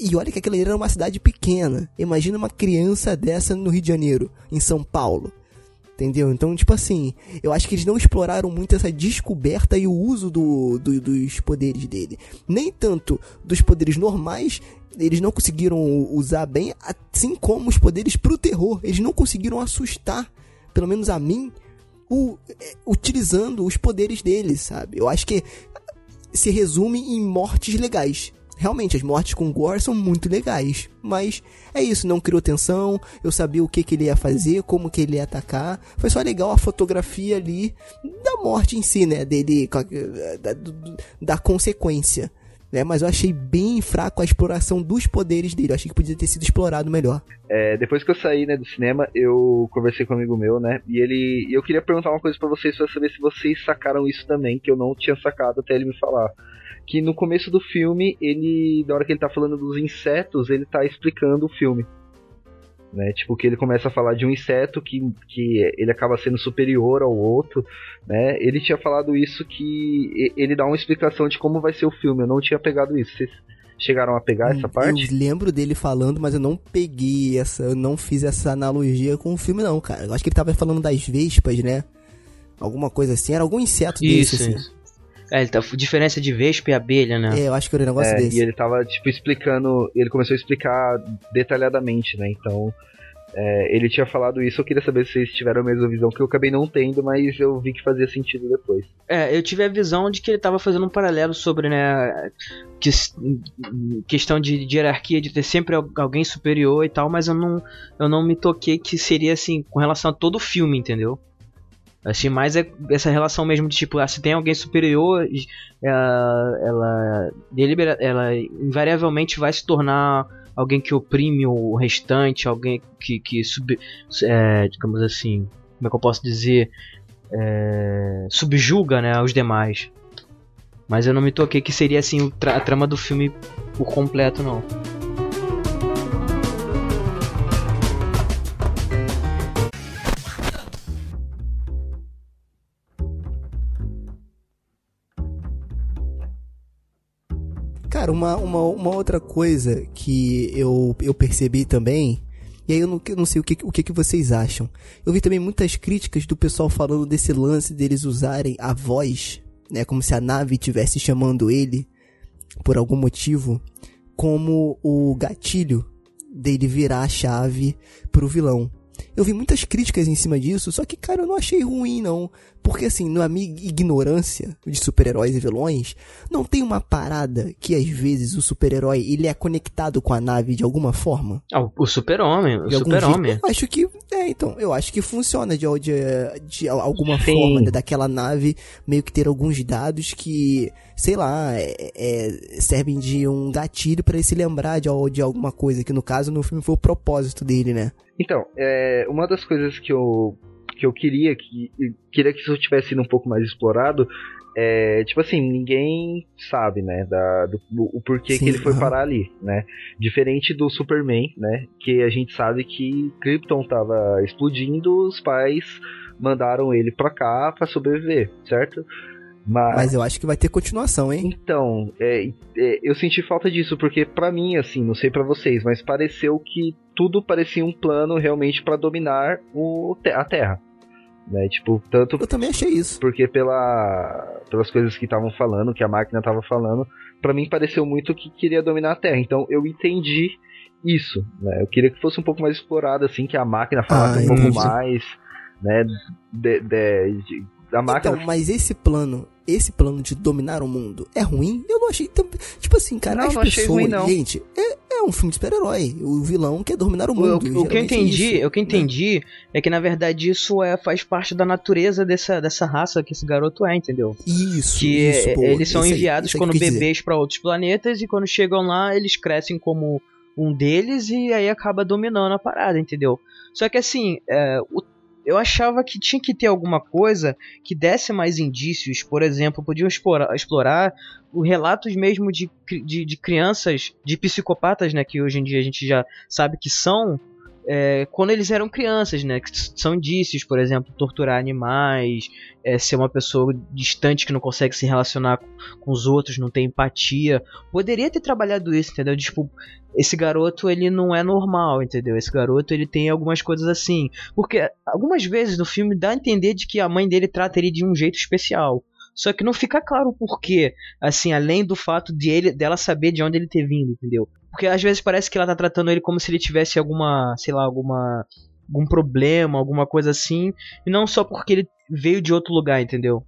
S2: E olha que aquela era uma cidade pequena. Imagina uma criança dessa no Rio de Janeiro, em São Paulo. Entendeu? Então, tipo assim, eu acho que eles não exploraram muito essa descoberta e o uso do, do- dos poderes dele. Nem tanto dos poderes normais, eles não conseguiram usar bem, assim como os poderes pro terror. Eles não conseguiram assustar, pelo menos a mim, o- é, utilizando os poderes dele, sabe? Eu acho que se resume em mortes legais. Realmente, as mortes com gore são muito legais. Mas é isso, não criou tensão, eu sabia o que, que ele ia fazer, como que ele ia atacar. Foi só legal a fotografia ali da morte em si, né? Dele, da, da consequência. Né, mas eu achei bem fraco a exploração dos poderes dele. Eu achei que podia ter sido explorado melhor.
S4: É, depois que eu saí né, do cinema, eu conversei com um amigo meu, né? E ele. eu queria perguntar uma coisa para vocês para saber se vocês sacaram isso também, que eu não tinha sacado até ele me falar que no começo do filme, ele, na hora que ele tá falando dos insetos, ele tá explicando o filme. Né? Tipo, que ele começa a falar de um inseto que, que ele acaba sendo superior ao outro, né? Ele tinha falado isso que ele dá uma explicação de como vai ser o filme. Eu não tinha pegado isso. Vocês chegaram a pegar essa parte?
S2: Eu lembro dele falando, mas eu não peguei essa, eu não fiz essa analogia com o filme não, cara. Eu acho que ele tava falando das vespas, né? Alguma coisa assim, era algum inseto
S3: isso,
S2: desse assim.
S3: Isso. É, ele tá, diferença de vespa e abelha, né?
S2: É, eu acho que era um negócio
S4: é,
S2: desse.
S4: E ele tava, tipo, explicando. Ele começou a explicar detalhadamente, né? Então. É, ele tinha falado isso, eu queria saber se vocês tiveram a mesma visão, que eu acabei não tendo, mas eu vi que fazia sentido depois.
S3: É, eu tive a visão de que ele estava fazendo um paralelo sobre, né, que, questão de, de, hierarquia, de ter sempre alguém superior e tal, mas eu não, eu não me toquei que seria assim, com relação a todo o filme, entendeu? Assim, mais é essa relação mesmo de tipo, ah, se tem alguém superior, ela, ela, delibera, ela invariavelmente vai se tornar alguém que oprime o restante, alguém que, que sub, é, digamos assim, como é que eu posso dizer, é, subjuga né, os demais. Mas eu não me toquei que seria assim a trama do filme por completo, não.
S2: Cara, uma, uma, uma outra coisa que eu, eu percebi também, e aí eu não, eu não sei o, que, o que, que vocês acham. Eu vi também muitas críticas do pessoal falando desse lance deles usarem a voz, né, como se a nave estivesse chamando ele, por algum motivo, como o gatilho dele virar a chave pro vilão. Eu vi muitas críticas em cima disso, só que, cara, eu não achei ruim, não. Porque, assim, na minha ignorância de super-heróis e vilões, não tem uma parada que, às vezes, o super-herói, ele é conectado com a nave de alguma forma?
S3: Ah, o super-homem, o super-homem.
S2: Eu acho que, é, então, eu acho que funciona de, de, de alguma Sim. forma, né, daquela nave meio que ter alguns dados que, sei lá, é, é, servem de um gatilho para ele se lembrar de, de alguma coisa, que no caso, no filme foi o propósito dele, né?
S4: Então, é, uma das coisas que eu, que eu queria que queria que isso tivesse sido um pouco mais explorado é, tipo assim, ninguém sabe, né, da, do, o porquê Sim, que ele foi parar ali, né? Diferente do Superman, né, que a gente sabe que Krypton tava explodindo, os pais mandaram ele pra cá para sobreviver, certo?
S2: Mas, Mas, eu acho que vai ter continuação, hein?
S4: Então, é, é, eu senti falta disso, porque para mim, assim, não sei para vocês, mas pareceu que tudo parecia um plano realmente para dominar o, a Terra. Né? Tipo, tanto.
S2: Eu também achei isso.
S4: Porque pela, pelas coisas que estavam falando, que a máquina tava falando, para mim pareceu muito que queria dominar a Terra. Então eu entendi isso. Né? Eu queria que fosse um pouco mais explorado, assim, que a máquina falasse ah, um pouco mais, né? De, de, de, da máquina.
S2: Então, mas esse plano esse plano de dominar o mundo é ruim? Eu não achei tão. Tipo assim, cara, não, as não pessoas. Ruim, não. Gente, é, é um filme de super-herói. O vilão quer dominar o mundo.
S3: O, o que eu entendi, é o que eu entendi é que na verdade isso é, faz parte da natureza dessa, dessa raça que esse garoto é, entendeu?
S2: Isso.
S3: Que
S2: isso,
S3: é, eles são enviados aí, quando bebês para outros planetas e quando chegam lá eles crescem como um deles e aí acaba dominando a parada, entendeu? Só que assim, é, o eu achava que tinha que ter alguma coisa que desse mais indícios, por exemplo, podiam explorar, explorar os relatos mesmo de, de, de, crianças, de psicopatas, né, que hoje em dia a gente já sabe que são, é, quando eles eram crianças, né, que são indícios, por exemplo, torturar animais, é, ser uma pessoa distante que não consegue se relacionar com, os outros, não tem empatia. Poderia ter trabalhado isso, entendeu? Tipo, esse garoto ele não é normal, entendeu? Esse garoto ele tem algumas coisas assim. Porque algumas vezes no filme dá a entender de que a mãe dele trata ele de um jeito especial. Só que não fica claro o porquê, assim, além do fato de ele, dela saber de onde ele ter vindo, entendeu? Porque às vezes parece que ela tá tratando ele como se ele tivesse alguma, sei lá, alguma algum problema, alguma coisa assim, e não só porque ele veio de outro lugar, entendeu?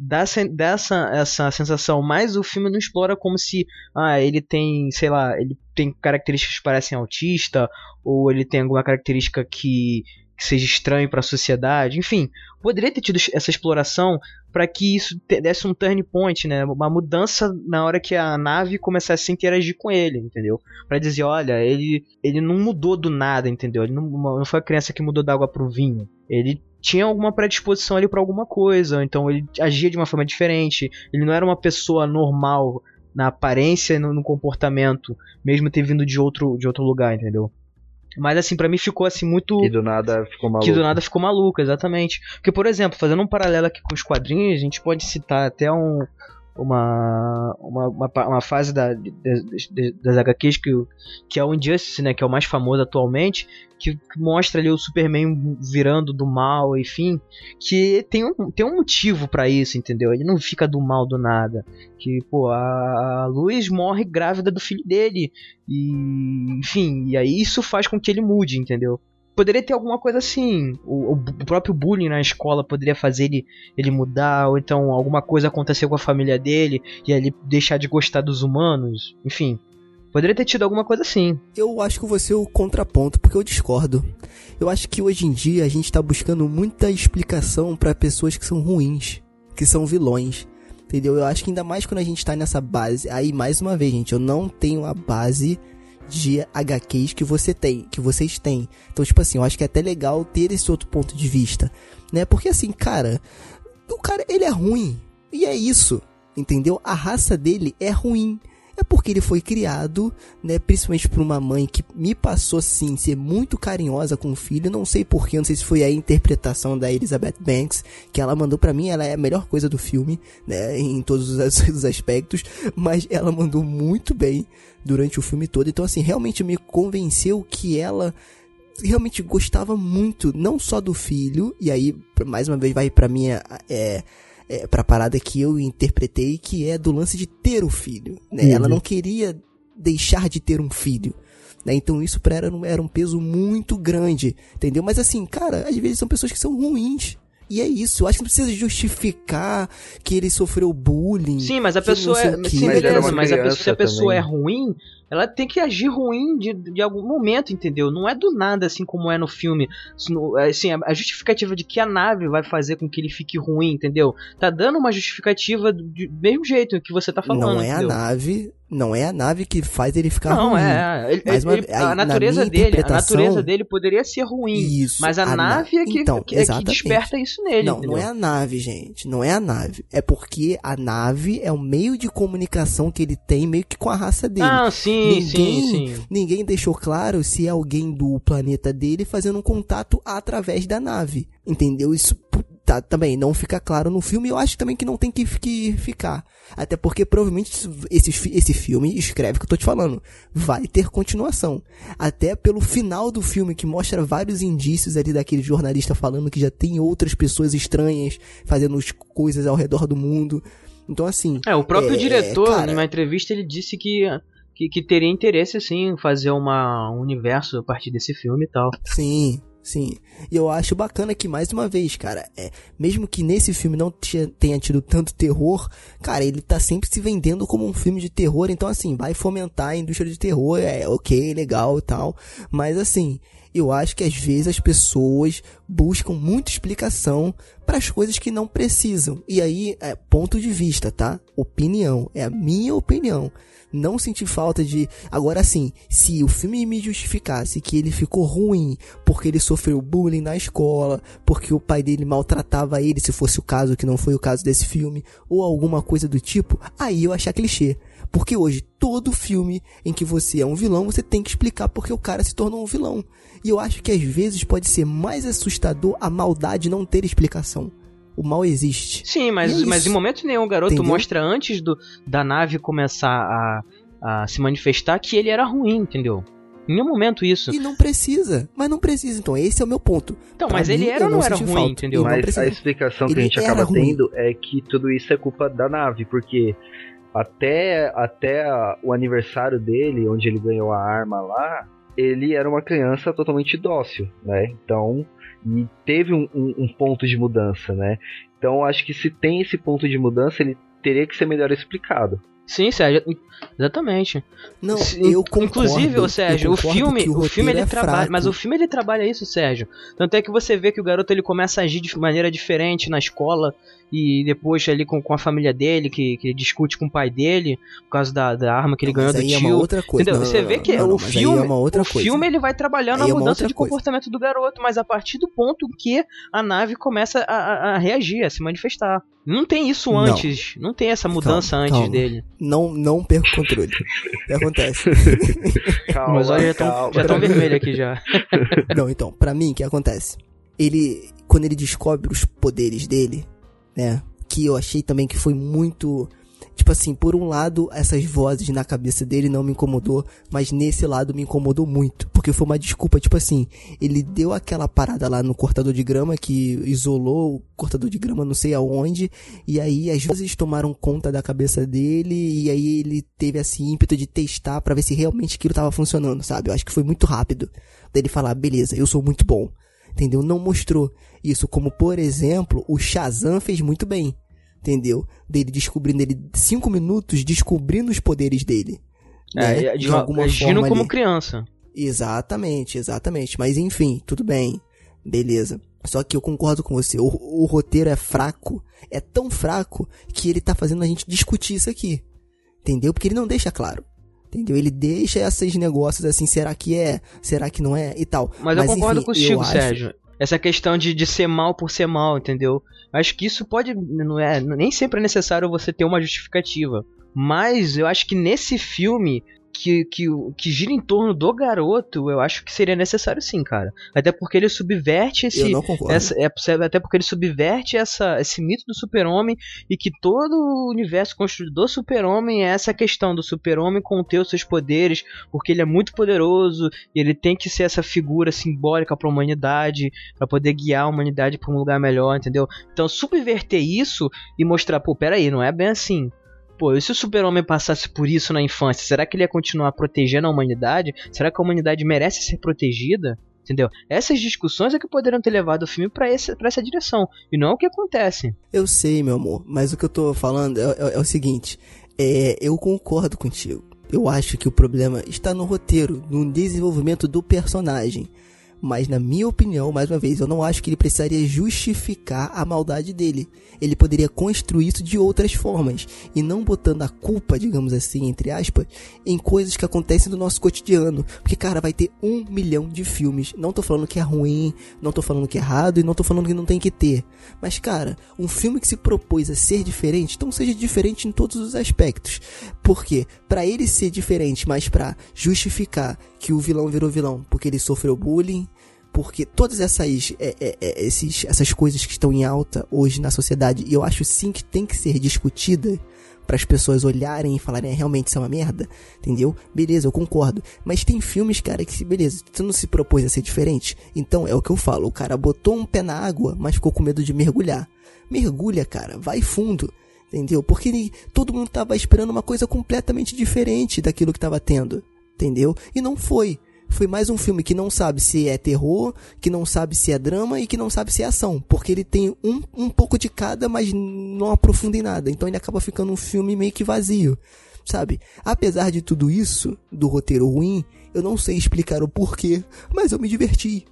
S3: dá essa, dá essa, essa sensação, mas o filme não explora como se ah, ele tem, sei lá, ele tem características que parecem autista, ou ele tem alguma característica que, que seja estranho para a sociedade, enfim, poderia ter tido essa exploração para que isso desse um turn point, né, uma mudança na hora que a nave começasse a interagir com ele, entendeu? Para dizer, olha, ele ele não mudou do nada, entendeu? Ele não, não foi a criança que mudou da água pro vinho. Ele tinha alguma predisposição ali para alguma coisa, então ele agia de uma forma diferente. Ele não era uma pessoa normal na aparência e no, no comportamento, mesmo ter vindo de outro de outro lugar, entendeu? Mas assim, para mim ficou assim muito.
S4: E do nada ficou maluco.
S3: Que do nada ficou maluco, exatamente. Porque, por exemplo, fazendo um paralelo aqui com os quadrinhos, a gente pode citar até um, uma, uma, uma, uma fase da, das, das HQs que, que é o Injustice, né, que é o mais famoso atualmente, que, que mostra ali o Superman virando do mal, enfim, que tem um, tem um motivo para isso, entendeu? Ele não fica do mal do nada. Que, pô, a, a Luz morre grávida do filho dele, e enfim, e aí isso faz com que ele mude, entendeu? Poderia ter alguma coisa assim. O, o, próprio bullying na escola poderia fazer ele, ele mudar, ou então alguma coisa aconteceu com a família dele e ele deixar de gostar dos humanos. Enfim, poderia ter tido alguma coisa assim.
S2: Eu acho que você o contraponto, porque eu discordo. Eu acho que hoje em dia a gente tá buscando muita explicação para pessoas que são ruins, que são vilões. Entendeu? Eu acho que ainda mais quando a gente tá nessa base. Aí, mais uma vez, gente, eu não tenho a base de HQs que você tem, que vocês têm. Então, tipo assim, eu acho que é até legal ter esse outro ponto de vista, né? Porque assim, cara, o cara, ele é ruim. E é isso, entendeu? A raça dele é ruim é porque ele foi criado, né, principalmente por uma mãe que me passou sim ser muito carinhosa com o filho, não sei porquê, não sei se foi a interpretação da Elizabeth Banks que ela mandou para mim, ela é a melhor coisa do filme, né, em todos os aspectos, mas ela mandou muito bem durante o filme todo. Então assim, realmente me convenceu que ela realmente gostava muito, não só do filho, e aí mais uma vez vai para minha é, é, pra parada que eu interpretei, que é do lance de ter o filho. Né? Uhum. Ela não queria deixar de ter um filho. Né? Então isso pra ela era um peso muito grande, entendeu? Mas assim, cara, às vezes são pessoas que são ruins. E é isso, eu acho que não precisa justificar que ele sofreu bullying.
S3: Sim, mas a pessoa é. Sim, beleza, mas a pessoa, se a pessoa também. é ruim, ela tem que agir ruim de, de algum momento, entendeu? Não é do nada, assim como é no filme. Assim, a justificativa de que a nave vai fazer com que ele fique ruim, entendeu? Tá dando uma justificativa do mesmo jeito que você tá falando.
S2: Não é
S3: entendeu?
S2: a nave, não é a nave que faz ele ficar não, ruim. Não,
S3: é. Ele, uma, ele, a natureza dele, a natureza dele poderia ser ruim. Isso, mas a, a nave na... é, que, então, é que desperta isso nele.
S2: Não,
S3: entendeu?
S2: não é a nave, gente. Não é a nave. É porque a nave é o meio de comunicação que ele tem meio que com a raça dele.
S3: Ah, sim ninguém, sim, sim.
S2: Ninguém deixou claro se é alguém do planeta dele fazendo um contato através da nave. Entendeu? Isso tá, também não fica claro no filme. Eu acho também que não tem que, que ficar. Até porque provavelmente esse, esse filme, escreve o que eu tô te falando, vai ter continuação. Até pelo final do filme, que mostra vários indícios ali daquele jornalista falando que já tem outras pessoas estranhas fazendo coisas ao redor do mundo. Então, assim.
S3: É, o próprio é, diretor, cara, numa entrevista, ele disse que que, que teria interesse, sim, em fazer uma, um universo a partir desse filme e tal.
S2: Sim, sim. E eu acho bacana que, mais uma vez, cara, é, mesmo que nesse filme não tenha tido tanto terror, cara, ele tá sempre se vendendo como um filme de terror, então, assim, vai fomentar a indústria de terror, é ok, legal e tal, mas, assim, eu acho que às vezes as pessoas buscam muita explicação para as coisas que não precisam. E aí, é ponto de vista, tá? Opinião, é a minha opinião não senti falta de. Agora sim, se o filme me justificasse que ele ficou ruim porque ele sofreu bullying na escola, porque o pai dele maltratava ele, se fosse o caso, que não foi o caso desse filme, ou alguma coisa do tipo, aí eu achar clichê. Porque hoje, todo filme em que você é um vilão, você tem que explicar porque o cara se tornou um vilão. E eu acho que às vezes pode ser mais assustador a maldade não ter explicação o mal existe.
S3: Sim, mas, é mas em momento nenhum o garoto entendeu? mostra antes do, da nave começar a, a se manifestar que ele era ruim, entendeu? Em nenhum momento isso.
S2: E não precisa. Mas não precisa. Então, esse é o meu ponto.
S3: Então, pra mas mim, ele era ou não era ruim, falta. entendeu?
S4: Mas a explicação que ele a gente acaba ruim. tendo é que tudo isso é culpa da nave, porque até, até o aniversário dele, onde ele ganhou a arma lá, ele era uma criança totalmente dócil, né? Então, e teve um, um, um, ponto de mudança, né? Então acho que se tem esse ponto de mudança, ele teria que ser melhor explicado.
S3: Sim, Sérgio, exatamente.
S2: Não, eu concordo.
S3: Inclusive, Sérgio, o filme,
S2: que
S3: o, filme ele
S2: é
S3: trabalha,
S2: fraco.
S3: mas o filme ele trabalha isso, Sérgio. Tanto é que você vê que o garoto ele começa a agir de maneira diferente na escola e depois ali com, com a família dele, que, que discute com o pai dele por causa da, da arma que ele
S2: Não,
S3: ganhou
S2: mas
S3: do
S2: aí é uma
S3: tio.
S2: outra coisa.
S3: Entendeu?
S2: Não,
S3: Você
S2: não,
S3: vê que
S2: não,
S3: o
S2: aí
S3: filme,
S2: é uma outra
S3: o
S2: coisa.
S3: filme ele vai trabalhando
S2: Aí
S3: a
S2: é
S3: mudança
S2: outra
S3: de
S2: coisa.
S3: comportamento do garoto, mas a partir do ponto que a nave começa a, a- reagir, a se manifestar. Não tem isso antes, não tem essa mudança
S2: Calma,
S3: antes
S2: calma.
S3: dele.
S2: Não, não perca o controle. O que acontece?
S4: Calma,
S3: mas olha, já estão
S4: calma.
S3: já tão vermelho aqui já.
S2: Não, então, pra mim, o que acontece? Ele, quando ele descobre os poderes dele, né? Que eu achei também que foi muito. Tipo assim, por um lado, essas vozes na cabeça dele não me incomodou, mas nesse lado me incomodou muito. Porque foi uma desculpa, tipo assim, ele deu aquela parada lá no cortador de grama que isolou o cortador de grama não sei aonde, e aí as vozes tomaram conta da cabeça dele, e aí ele teve esse ímpeto de testar pra ver se realmente aquilo tava funcionando, sabe? Eu acho que foi muito rápido. Dele falar, beleza, eu sou muito bom. Entendeu? Não mostrou isso, como por exemplo, o Shazam fez muito bem. Entendeu? Dele descobrindo, ele, cinco minutos descobrindo os poderes dele. né?
S3: É, de, agindo
S2: forma
S3: como
S2: ali.
S3: criança.
S2: Exatamente, exatamente. Mas enfim, tudo bem. Beleza. Só que eu concordo com você. O, o roteiro é fraco. É tão fraco que ele tá fazendo a gente discutir isso aqui. Entendeu? Porque ele não deixa claro. Entendeu? Ele deixa esses negócios assim, será que é? Será que não é? E tal.
S3: Mas, eu concordo
S2: enfim,
S3: contigo,
S2: eu acho-
S3: Sérgio. Essa questão de, de ser mal por ser mal, entendeu? Acho que isso pode. Não é, nem sempre é necessário você ter uma justificativa. Mas eu acho que nesse filme. Que, que, que gira em torno do garoto, eu acho que seria necessário sim, cara. Até porque ele subverte esse, essa, é, até porque ele subverte essa, esse mito do super-homem e que todo o universo construído do super-homem é essa questão do super-homem conter os seus poderes, porque ele é muito poderoso e ele tem que ser essa figura simbólica para a humanidade, para poder guiar a humanidade para um lugar melhor, entendeu? Então subverter isso e mostrar, pô, peraí, não é bem assim. Pô, e se o super-homem passasse por isso na infância, será que ele ia continuar protegendo a humanidade? Será que a humanidade merece ser protegida? Entendeu? Essas discussões é que poderiam ter levado o filme pra essa direção. E não é o que acontece.
S2: Eu sei, meu amor, mas o que eu tô falando é, é- é o seguinte: é, eu concordo contigo. Eu acho que o problema está no roteiro, no desenvolvimento do personagem. Mas na minha opinião, mais uma vez, eu não acho que ele precisaria justificar a maldade dele. Ele poderia construir isso de outras formas e não botando a culpa, digamos assim, entre aspas, em coisas que acontecem no nosso cotidiano. Porque, cara, vai ter um milhão de filmes. Não tô falando que é ruim, não tô falando que é errado e não tô falando que não tem que ter. Mas, cara, um filme que se propôs a ser diferente, então seja diferente em todos os aspectos. Porque, pra ele ser diferente, mas pra justificar que o vilão virou vilão porque ele sofreu bullying, porque todas essas, é, é, é, esses, essas coisas que estão em alta hoje na sociedade, e eu acho sim que tem que ser discutida para as pessoas olharem e falarem, "É, realmente isso é uma merda, entendeu? Beleza, eu concordo. Mas tem filmes, cara, que, beleza, você não se propôs a ser diferente? Então é o que eu falo, o cara botou um pé na água, mas ficou com medo de mergulhar. Mergulha, cara, vai fundo. Entendeu? Porque todo mundo tava esperando uma coisa completamente diferente daquilo que tava tendo. Entendeu? E não foi. Foi mais um filme que não sabe se é terror, que não sabe se é drama e que não sabe se é ação. Porque ele tem um, um pouco de cada, mas não aprofunda em nada. Então ele acaba ficando um filme meio que vazio. Sabe? Apesar de tudo isso, do roteiro ruim, eu não sei explicar o porquê, mas eu me diverti.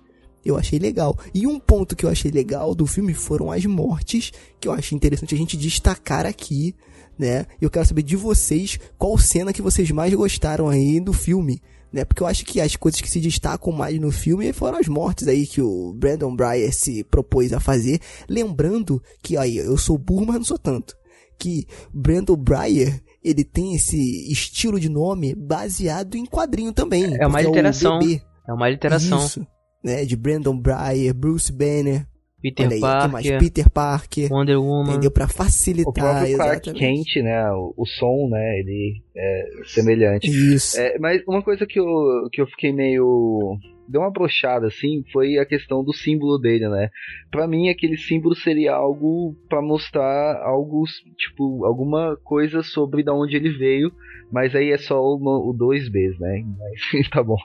S2: Eu achei legal. E um ponto que eu achei legal do filme foram as mortes, que eu achei interessante a gente destacar aqui, né? Eu quero saber de vocês qual cena que vocês mais gostaram aí do filme, né? Porque eu acho que as coisas que se destacam mais no filme foram as mortes aí que o Brandon Breyer se propôs a fazer, lembrando que aí eu sou burro, mas não sou tanto. Que Brandon Breyer, ele tem esse estilo de nome baseado em quadrinho também.
S3: É uma
S2: o
S3: literação.
S2: bebê.
S3: É uma literação.
S2: Isso, né? De Brandon Breyer, Bruce Banner,
S3: Peter
S2: olha aí, que mais?
S3: Parker,
S2: Peter Parker,
S3: Wonder Woman.
S2: entendeu? Pra
S4: O
S2: facilitar,
S4: próprio Clark
S2: exatamente.
S4: Kent, né? O, o som, né? Ele é semelhante.
S2: Isso.
S4: É, mas uma coisa que eu, que eu fiquei meio deu uma brochada, assim, foi a questão do símbolo dele, né? Pra mim, aquele símbolo seria algo para mostrar algo, tipo, alguma coisa sobre da onde ele veio, mas aí é só o, o 2Bs, né? Mas tá bom.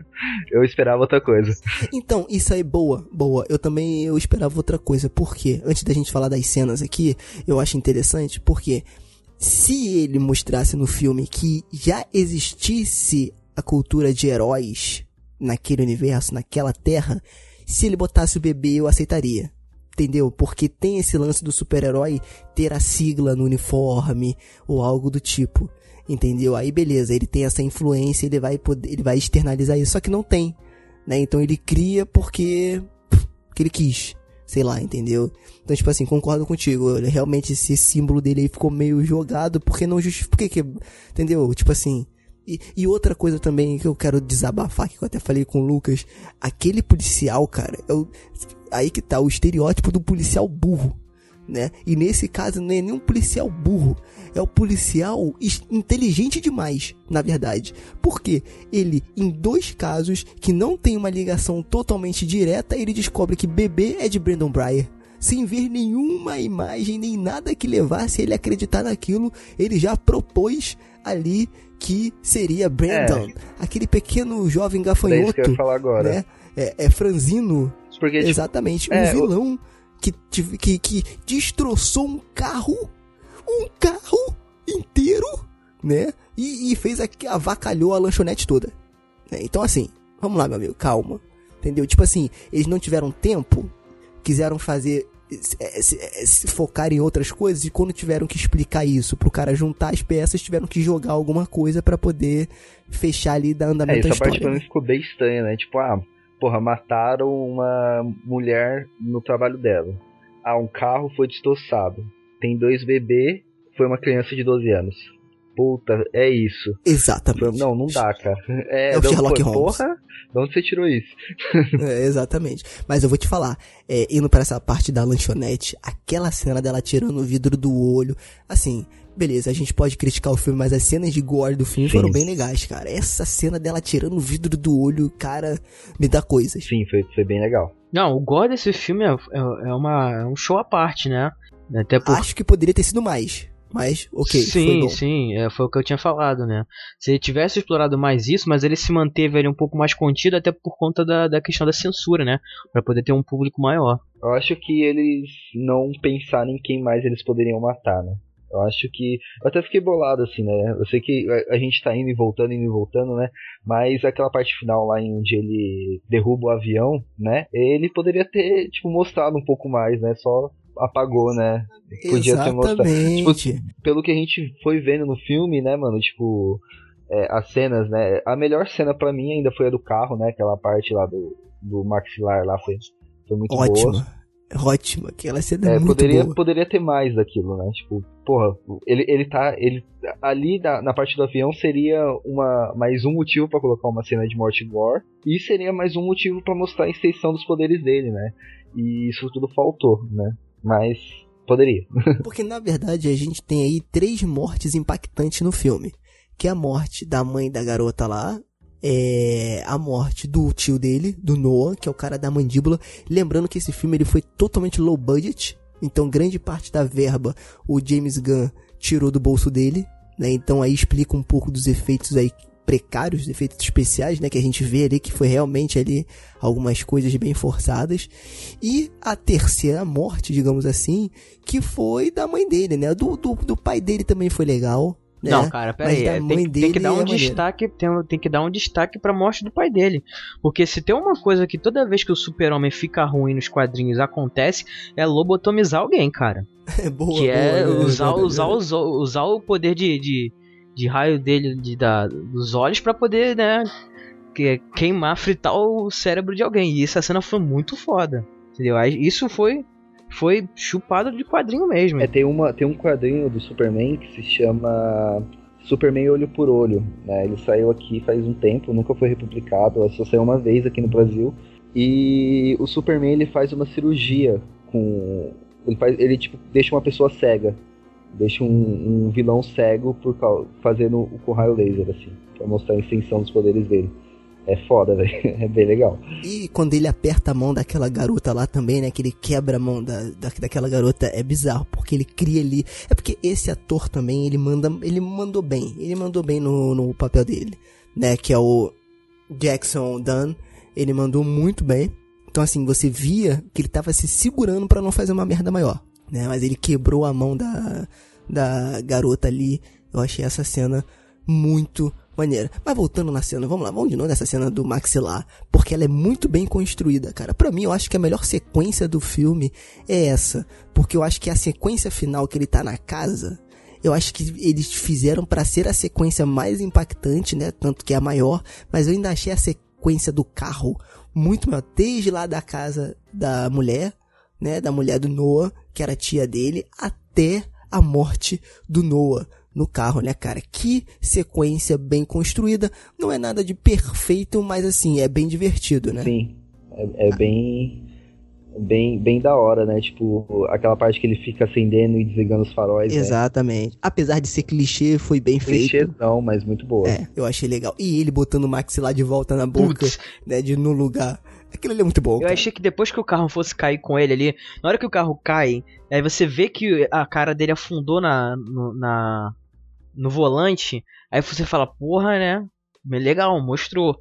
S4: eu esperava outra coisa.
S2: Então, isso aí, boa, boa. Eu também eu esperava outra coisa. Por quê? Antes da gente falar das cenas aqui, eu acho interessante, porque se ele mostrasse no filme que já existisse a cultura de heróis naquele universo, naquela terra, se ele botasse o bebê eu aceitaria. Entendeu? Porque tem esse lance do super-herói ter a sigla no uniforme ou algo do tipo. Entendeu? Aí beleza, ele tem essa influência, ele vai poder, ele vai externalizar isso, só que não tem, né? Então ele cria porque porque ele quis, sei lá, entendeu? Então tipo assim, concordo contigo, realmente esse símbolo dele aí ficou meio jogado porque não justifica, que, entendeu? Tipo assim, e, e, outra coisa também que eu quero desabafar, que eu até falei com o Lucas, aquele policial, cara, eu, aí que tá o estereótipo do policial burro, né? E nesse caso não é nem um policial burro, é o policial inteligente demais, na verdade. Porque ele, em dois casos que não tem uma ligação totalmente direta, ele descobre que bebê é de Brandon Breyer sem ver nenhuma imagem nem nada que levasse ele a acreditar naquilo, ele já propôs ali que seria Brandon, é. aquele pequeno jovem gafanhoto,
S4: é que eu ia falar agora.
S2: né? É, é franzino,
S4: Porque, tipo,
S2: exatamente, um é, vilão que, que, que destroçou um carro, um carro inteiro, né? E, e fez a, avacalhou a lanchonete toda. Né? Então assim, vamos lá, meu amigo, calma, entendeu? Tipo assim, eles não tiveram tempo, quiseram fazer se, se, se, focar em outras coisas e quando tiveram que explicar isso pro cara juntar as peças, tiveram que jogar alguma coisa para poder fechar ali da andamento
S4: é,
S2: essa
S4: parte
S2: pra
S4: mim ficou bem estranha, né? Tipo, ah, porra, mataram uma mulher no trabalho dela. Ah, um carro foi destroçado. Tem dois bebês, foi uma criança de 12 anos. Puta, é isso.
S2: Exatamente.
S4: Não, não dá, cara. É,
S2: é o Sherlock Holmes.
S4: Porra, de onde você tirou isso?
S2: é, exatamente. Mas eu vou te falar, é, indo para essa parte da lanchonete, aquela cena dela tirando o vidro do olho, assim, beleza, a gente pode criticar o filme, mas as cenas de gore do filme Sim. foram bem legais, cara. Essa cena dela tirando o vidro do olho, cara, me dá coisas.
S4: Sim, foi, foi bem legal.
S3: Não, o gore desse filme é, é, é uma, é um show à parte, né?
S2: Até por... Acho que poderia ter sido mais. Mas, ok.
S3: Sim,
S2: foi
S3: sim, é, foi o que eu tinha falado, né? Se ele tivesse explorado mais isso, mas ele se manteve ali um pouco mais contido, até por conta da, da questão da censura, né? para poder ter um público maior.
S4: Eu acho que eles não pensaram em quem mais eles poderiam matar, né? Eu acho que. Eu até fiquei bolado, assim, né? Eu sei que a, a gente tá indo e voltando, indo e voltando, né? Mas aquela parte final lá em onde ele derruba o avião, né? Ele poderia ter, tipo, mostrado um pouco mais, né? Só apagou, né?
S2: Podia Exatamente. ter mostrado. Tipo,
S4: pelo que a gente foi vendo no filme, né, mano? Tipo, é, as cenas, né? A melhor cena para mim ainda foi a do carro, né? Aquela parte lá do, do maxilar lá foi, foi muito
S2: Ótima.
S4: boa.
S2: Ótima, aquela cena é, é muito
S4: poderia,
S2: boa.
S4: Poderia ter mais daquilo, né? Tipo, porra, ele, ele tá. Ele, ali na, na parte do avião seria uma, mais um motivo para colocar uma cena de morte gore. E seria mais um motivo para mostrar a extensão dos poderes dele, né? E isso tudo faltou, né? mas poderia.
S2: Porque na verdade a gente tem aí três mortes impactantes no filme. Que é a morte da mãe da garota lá, é a morte do tio dele, do Noah, que é o cara da mandíbula. Lembrando que esse filme ele foi totalmente low budget, então grande parte da verba o James Gunn tirou do bolso dele, né? Então aí explica um pouco dos efeitos aí precários, efeitos especiais, né, que a gente vê ali que foi realmente ali algumas coisas bem forçadas. E a terceira morte, digamos assim, que foi da mãe dele, né? Do, do, do pai dele também foi legal. Né?
S3: Não, cara, pera aí. Tem, tem, que dar um é destaque, tem, tem, que dar um destaque pra morte do pai dele. Porque se tem uma coisa que toda vez que o super-homem fica ruim nos quadrinhos acontece, é lobotomizar alguém, cara.
S2: É boa,
S3: que
S2: boa,
S3: é usar, usar, usar, usar o poder de, de de raio dele de, da, dos olhos para poder, né, que, queimar, fritar o cérebro de alguém. E essa cena foi muito foda. Entendeu? Isso foi foi chupado de quadrinho mesmo.
S4: É, tem, uma, tem um quadrinho do Superman que se chama Superman Olho por Olho. Né? Ele saiu aqui faz um tempo, nunca foi republicado, só saiu uma vez aqui no Brasil. E o Superman ele faz uma cirurgia com. Ele, faz, ele tipo, deixa uma pessoa cega deixa um, um vilão cego por fazendo o com raio laser, assim, pra mostrar a extensão dos poderes dele. É foda, velho. É bem legal.
S2: E quando ele aperta a mão daquela garota lá também, né? Que ele quebra a mão da, da, daquela garota, é bizarro, porque ele cria ali. É porque esse ator também, ele manda. Ele mandou bem. Ele mandou bem no, no papel dele. Né? Que é o Jackson Dunn. Ele mandou muito bem. Então, assim, você via que ele tava se segurando para não fazer uma merda maior. Né? Mas ele quebrou a mão da, da garota ali. Eu achei essa cena muito maneira. Mas voltando na cena, vamos lá, vamos de novo nessa cena do maxilar, porque ela é muito bem construída, cara. Para mim, eu acho que a melhor sequência do filme é essa, porque eu acho que a sequência final que ele tá na casa, eu acho que eles fizeram para ser a sequência mais impactante, né? Tanto que é a maior, mas eu ainda achei a sequência do carro muito maior, desde lá da casa da mulher, né? Da mulher do Noah, que era tia dele, até a morte do Noah no carro, né, cara? Que sequência bem construída. Não é nada de perfeito, mas assim, é bem divertido, né?
S4: Sim. É, é bem. Bem, bem da hora, né? Tipo, aquela parte que ele fica acendendo e desligando os faróis.
S2: Né? Exatamente. Né? Apesar de ser clichê, foi bem clichê, feito.
S4: Clichê não, mas muito boa.
S2: É, eu achei legal. E ele botando o Max lá de volta na boca, Putz. né? De no lugar. Aquilo ali é muito bom. Eu
S3: cara. achei que depois que o carro fosse cair com ele ali, na hora que o carro cai, aí você vê que a cara dele afundou na, no, na, no volante, aí você fala, porra, né? Legal, mostrou.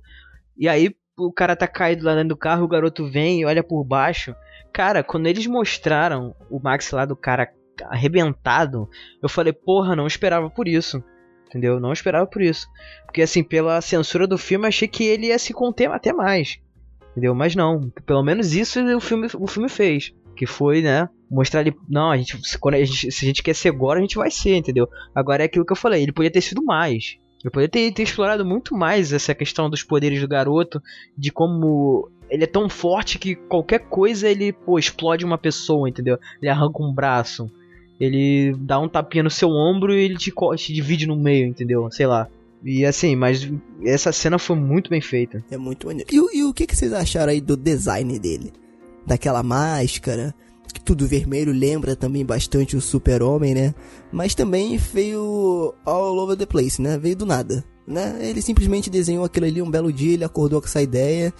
S3: E aí o cara tá caído lá dentro do carro, o garoto vem e olha por baixo. Cara, quando eles mostraram o Max lá do cara arrebentado, eu falei, porra, não esperava por isso. Entendeu? Não esperava por isso. Porque assim, pela censura do filme, achei que ele ia se conter até mais. Entendeu? Mas não. Pelo menos isso o filme, o filme fez que foi, né, mostrar ele, não, a gente, quando a gente, se a gente quer ser agora, a gente vai ser, entendeu? Agora é aquilo que eu falei, ele podia ter sido mais. Ele poderia ter, ter explorado muito mais essa questão dos poderes do garoto, de como ele é tão forte que qualquer coisa ele, pô, explode uma pessoa, entendeu? Ele arranca um braço, ele dá um tapinha no seu ombro e ele te, te divide no meio, entendeu? Sei lá. E assim, mas essa cena foi muito bem feita.
S2: É muito maneiro. E, e o que, que vocês acharam aí do design dele? Daquela máscara, que tudo vermelho lembra também bastante o Super-Homem, né? Mas também veio all over the place, né? Veio do nada, né? Ele simplesmente desenhou aquilo ali um belo dia, ele acordou com essa ideia,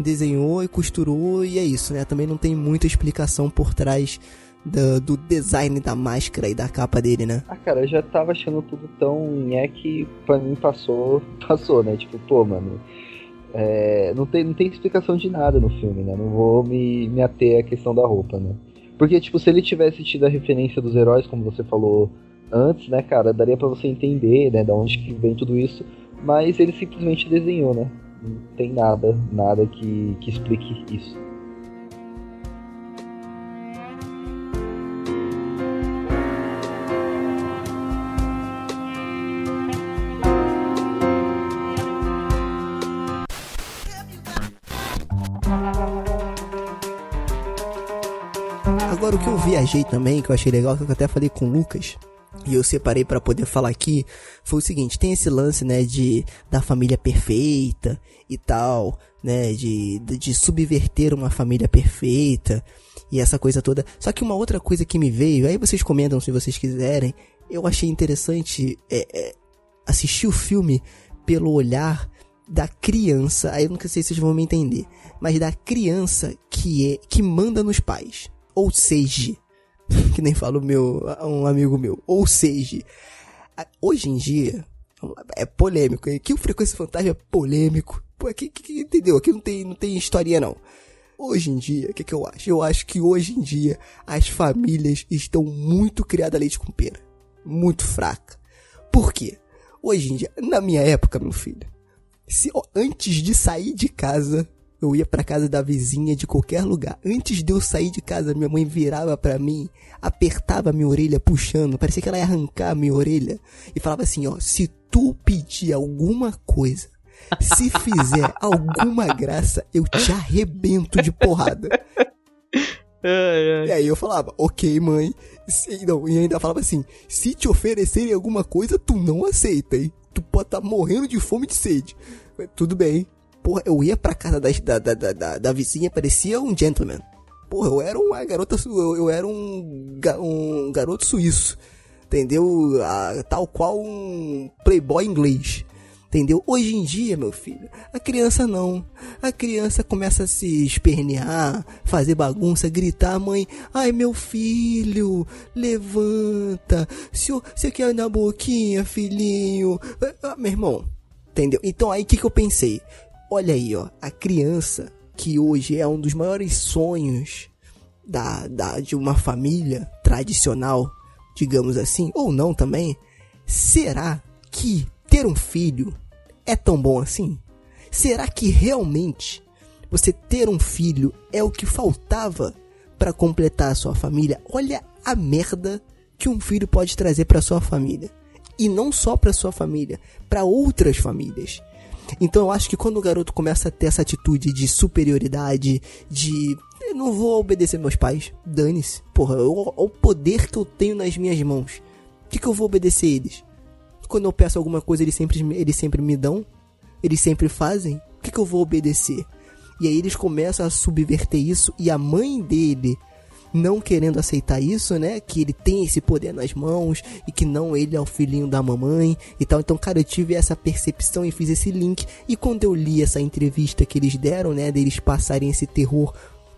S2: desenhou e costurou e é isso, né? Também não tem muita explicação por trás do, do, design da máscara e da capa dele, né?
S4: Ah, cara, eu já tava achando tudo tão é que pra mim passou, passou, né? Tipo, pô, mano, é, não, tem, não tem explicação de nada no filme, né? Não vou me, me ater à questão da roupa, né? Porque, tipo, se ele tivesse tido a referência dos heróis, como você falou antes, né, cara, daria para você entender, né, da onde que vem tudo isso. Mas ele simplesmente desenhou, né? Não tem nada, nada que, que explique isso.
S2: Viajei também, que eu achei legal, que eu até falei com o Lucas, e eu separei para poder falar aqui, foi o seguinte, tem esse lance, né, de da família perfeita e tal, né, de, de subverter uma família perfeita e essa coisa toda. Só que uma outra coisa que me veio, aí vocês comentam se vocês quiserem, eu achei interessante é, é, assistir o filme pelo olhar da criança, aí eu não sei se vocês vão me entender, mas da criança que é que manda nos pais ou seja, que nem fala o meu, um amigo meu, ou seja, hoje em dia, é polêmico, aqui o Frequência Fantasma é polêmico, pô, aqui, aqui, entendeu? Aqui não tem, não tem historinha não. Hoje em dia, o que, que eu acho? Eu acho que hoje em dia as famílias estão muito criadas a leite com pera. Muito fraca. Por quê? Hoje em dia, na minha época, meu filho, se ó, antes de sair de casa, eu ia para casa da vizinha de qualquer lugar. Antes de eu sair de casa, minha mãe virava para mim, apertava minha orelha puxando, parecia que ela ia arrancar a minha orelha e falava assim, ó, se tu pedir alguma coisa, se fizer alguma graça, eu te arrebento de porrada. E aí eu falava, ok, mãe. Se, não, e ainda falava assim: se te oferecerem alguma coisa, tu não aceita, hein? Tu pode estar tá morrendo de fome e de sede. Tudo bem, porra, eu ia pra casa da, da, da, da, da vizinha, parecia um gentleman. Porra, eu era uma garota, eu, eu era um, um garoto suíço, entendeu? tal qual um playboy inglês. Entendeu? Hoje em dia, meu filho, a criança não. A criança começa a se espernear, fazer bagunça, gritar, mãe, ai meu filho, levanta. Se você quer na boquinha, filhinho. Ah, meu irmão, entendeu? Então aí o que, que eu pensei? Olha aí, ó, a criança que hoje é um dos maiores sonhos da, da de uma família tradicional, digamos assim, ou não também, será que ter um filho é tão bom assim? Será que realmente você ter um filho é o que faltava para completar a sua família? Olha a merda que um filho pode trazer para sua família. E não só para sua família, para outras famílias. Então eu acho que quando o garoto começa a ter essa atitude de superioridade, de eu não vou obedecer meus pais, dane-se. Porra, olha o poder que eu tenho nas minhas mãos. O que, que eu vou obedecer eles? Quando eu peço alguma coisa, eles sempre, eles sempre me dão. Eles sempre fazem. O que, que eu vou obedecer? E aí eles começam a subverter isso. E a mãe dele, não querendo aceitar isso, né? Que ele tem esse poder nas mãos. E que não ele é o filhinho da mamãe e tal. Então, cara, eu tive essa percepção e fiz esse link. E quando eu li essa entrevista que eles deram, né? Deles passarem esse terror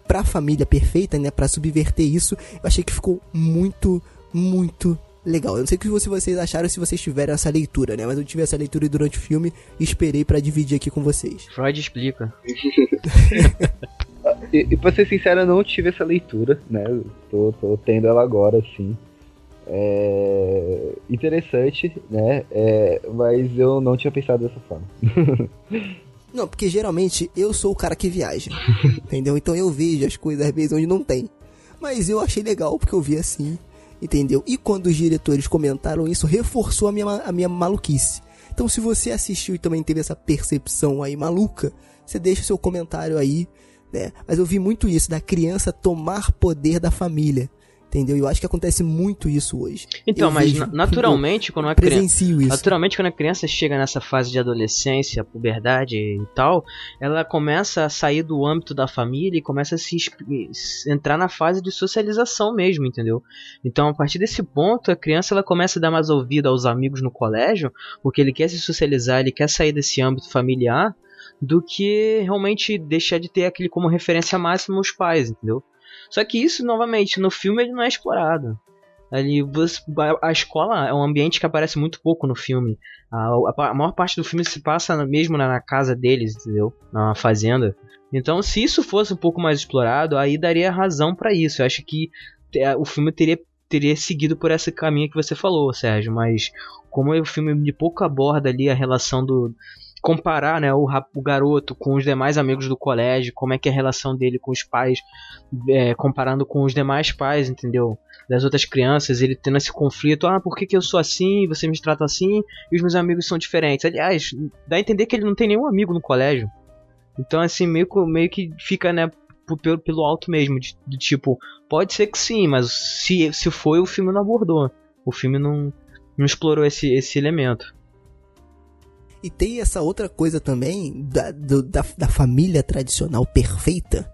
S2: pra família perfeita, né? Pra subverter isso. Eu achei que ficou muito, muito legal. Eu não sei o que vocês acharam se vocês tiveram essa leitura, né? Mas eu tive essa leitura durante o filme e esperei para dividir aqui com vocês.
S3: Freud explica.
S4: e, e pra ser sincero, eu não tive essa leitura, né? Tô, tô tendo ela agora, sim. É interessante, né? É, mas eu não tinha pensado dessa forma.
S2: não, porque geralmente eu sou o cara que viaja, entendeu? Então eu vejo as coisas às vezes onde não tem. Mas eu achei legal porque eu vi assim entendeu? E quando os diretores comentaram isso, reforçou a minha, a minha maluquice. Então, se você assistiu e também teve essa percepção aí maluca, você deixa seu comentário aí, né? Mas eu vi muito isso, da criança tomar poder da família. Entendeu? Eu acho que acontece muito isso hoje.
S3: Então,
S2: eu
S3: mas naturalmente, quando a criança.
S2: Isso.
S3: Naturalmente, quando a criança chega nessa fase de adolescência, puberdade e tal, ela começa a sair do âmbito da família e começa a se entrar na fase de socialização mesmo, entendeu? Então, a partir desse ponto, a criança ela começa a dar mais ouvido aos amigos no colégio, porque ele quer se socializar, ele quer sair desse âmbito familiar, do que realmente deixar de ter aquele como referência máxima os pais, entendeu? Só que isso, novamente, no filme ele não é explorado. Ali, a escola é um ambiente que aparece muito pouco no filme. A, a, a maior parte do filme se passa mesmo na, na, casa deles, entendeu? Na fazenda. Então, se isso fosse um pouco mais explorado, aí daria razão para isso. Eu acho que é, o filme teria, teria seguido por esse caminho que você falou, Sérgio. Mas como o filme de pouco aborda ali a relação do, comparar né, o, o, garoto com os demais amigos do colégio, como é que é a relação dele com os pais, é, comparando com os demais pais, entendeu? Das outras crianças, ele tendo esse conflito, ah, por que, que eu sou assim, você me trata assim, e os meus amigos são diferentes. Aliás, dá a entender que ele não tem nenhum amigo no colégio. Então, assim, meio, meio que fica, né, pelo, pelo alto mesmo, de, de tipo, pode ser que sim, mas se, se foi, o filme não abordou. O filme não, não explorou esse, esse elemento.
S2: E tem essa outra coisa também da, do, da, da família tradicional perfeita,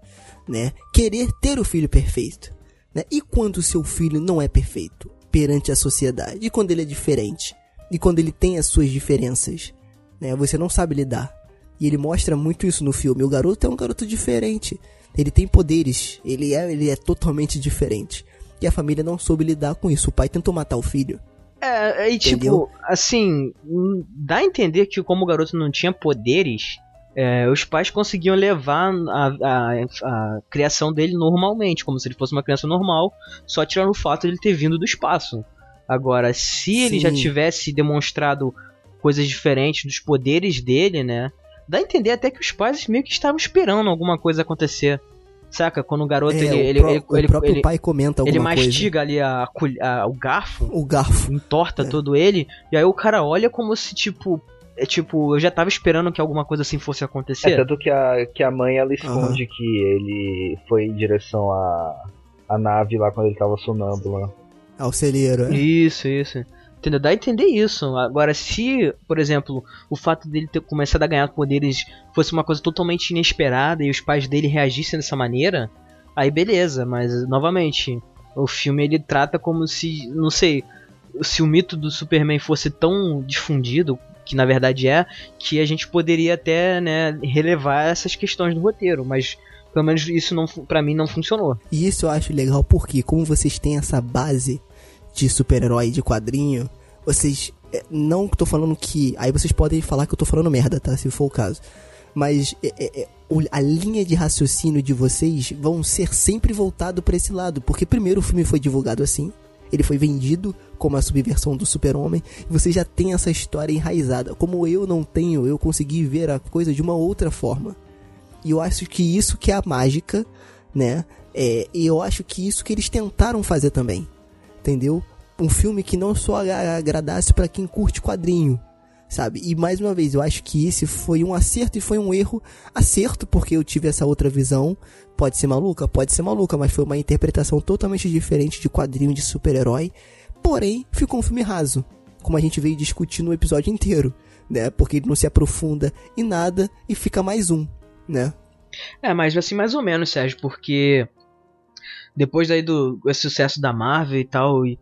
S2: né? Querer ter o filho perfeito. Né? E quando o seu filho não é perfeito perante a sociedade? E quando ele é diferente? E quando ele tem as suas diferenças? Né? Você não sabe lidar. E ele mostra muito isso no filme. O garoto é um garoto diferente. Ele tem poderes. Ele é, ele é totalmente diferente. E a família não soube lidar com isso. O pai tentou matar o filho.
S3: É, e tipo, assim, hum, dá a entender que como o garoto não tinha poderes, é, os pais conseguiam levar a, a, a, criação dele normalmente, como se ele fosse uma criança normal, só tirando o fato de ele ter vindo do espaço. Agora, se Sim. ele já tivesse demonstrado coisas diferentes dos poderes dele, né? Dá a entender até que os pais meio que estavam esperando alguma coisa acontecer. Saca? Quando o garoto, é, ele, ele,
S2: pro,
S3: ele,
S2: o
S3: ele,
S2: próprio ele, pai comenta alguma
S3: Ele mastiga coisa. ali a, a, o garfo.
S2: O garfo.
S3: Entorta é. todo ele. E aí o cara olha como se, tipo... É tipo, eu já tava esperando que alguma coisa assim fosse acontecer. É,
S4: tanto que a, que a mãe, ela esconde uhum. que ele foi em direção à, à nave lá quando ele tava sonâmbula.
S2: Ao celeiro, é?
S3: Isso, isso. Entendeu? Dá a entender isso. Agora, se, por exemplo, o fato dele ter começado a ganhar poderes fosse uma coisa totalmente inesperada e os pais dele reagissem dessa maneira, aí beleza. Mas, novamente, o filme ele trata como se, não sei, se o mito do Superman fosse tão difundido, que na verdade é, que a gente poderia até né, relevar essas questões do roteiro, mas pelo menos isso não para mim não funcionou.
S2: E isso eu acho legal porque como vocês têm essa base de super-herói de quadrinho, vocês é, não tô falando que aí vocês podem falar que eu tô falando merda, tá? Se for o caso. Mas é, é, é a linha de raciocínio de vocês vão ser sempre voltado para esse lado, porque primeiro o filme foi divulgado assim, ele foi vendido como a subversão do super-homem, e você já tem essa história enraizada. Como eu não tenho, eu consegui ver a coisa de uma outra forma. E eu acho que isso que é a mágica, né? É, e eu acho que isso que eles tentaram fazer também. Entendeu? Um filme que não só agradasse para quem curte quadrinho, sabe? E mais uma vez, eu acho que esse foi um acerto e foi um erro. Acerto porque eu tive essa outra visão. Pode ser maluca? Pode ser maluca, mas foi uma interpretação totalmente diferente de quadrinho de super-herói. Porém, ficou um filme raso, como a gente veio discutir no episódio inteiro, né? Porque ele não se aprofunda em nada e fica mais um, né?
S3: É, mas assim, mais ou menos, Sérgio, porque depois daí do sucesso da Marvel e tal, e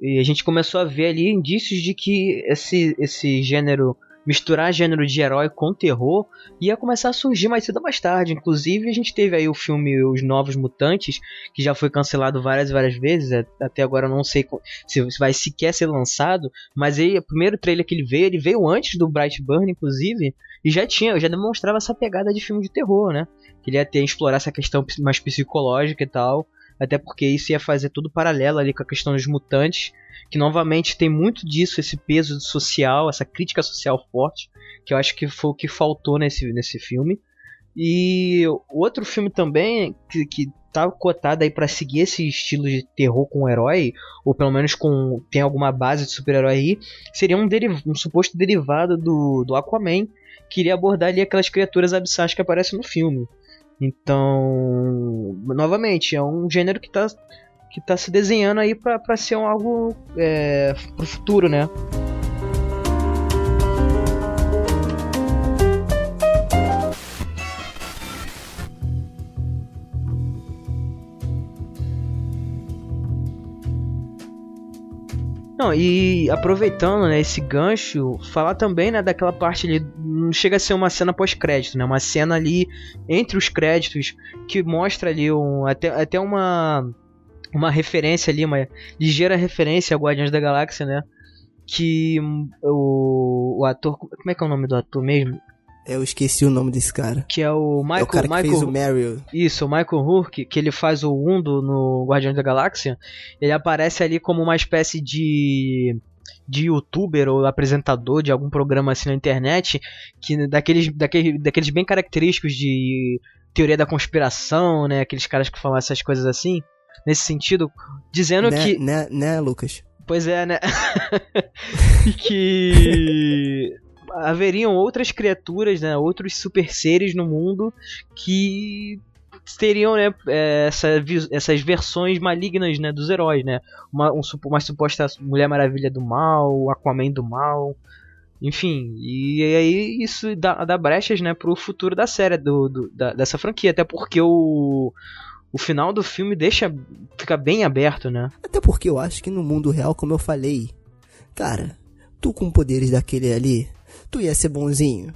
S3: e a gente começou a ver ali indícios de que esse, esse gênero, misturar gênero de herói com terror, ia começar a surgir mais cedo ou mais tarde. Inclusive, a gente teve aí o filme Os Novos Mutantes, que já foi cancelado várias e várias vezes. Até agora não sei se vai sequer ser lançado. Mas aí, o primeiro trailer que ele veio, ele veio antes do Brightburn, inclusive. E já tinha, já demonstrava essa pegada de filme de terror, né? Que ele ia ter explorar essa questão mais psicológica e tal até porque isso ia fazer tudo paralelo ali com a questão dos mutantes, que novamente tem muito disso, esse peso social, essa crítica social forte, que eu acho que foi o que faltou nesse, nesse filme. E outro filme também que, que tá cotado aí para seguir esse estilo de terror com herói, ou pelo menos com tem alguma base de super-herói aí, seria um, um suposto derivado do, do Aquaman, que iria abordar ali aquelas criaturas abissais que aparecem no filme. Então, novamente, é um gênero que está que tá se desenhando aí para ser um algo é, pro futuro, né? Não, e aproveitando né, esse gancho, falar também né, daquela parte ali, não chega a ser uma cena pós-crédito, né? Uma cena ali entre os créditos que mostra ali um, até, até uma, uma referência ali, uma ligeira referência a Guardiões da Galáxia, né? Que o, o ator. Como é que é o nome do ator mesmo?
S2: Eu esqueci o nome desse cara.
S3: Que é o Michael. É o
S2: cara
S3: Michael,
S2: que fez o Meryl.
S3: Isso, o Michael Hurk, que ele faz o Undo no Guardiões da Galáxia. Ele aparece ali como uma espécie de de youtuber ou apresentador de algum programa assim na internet, que daqueles, daqueles, daqueles bem característicos de teoria da conspiração, né? Aqueles caras que falam essas coisas assim, nesse sentido, dizendo
S2: né,
S3: que.
S2: Né, né, Lucas?
S3: Pois é, né? que haveriam outras criaturas, né, outros super seres no mundo que teriam né, é, essa, essas versões malignas né, dos heróis, né? Uma, um, uma suposta Mulher Maravilha do mal, Aquaman do mal, enfim. E aí isso dá, dá brechas né, pro futuro da série, do, do da, dessa franquia, até porque o, o final do filme deixa fica bem aberto, né?
S2: Até porque eu acho que no mundo real, como eu falei, cara, tu com poderes daquele ali, tu ia ser bonzinho?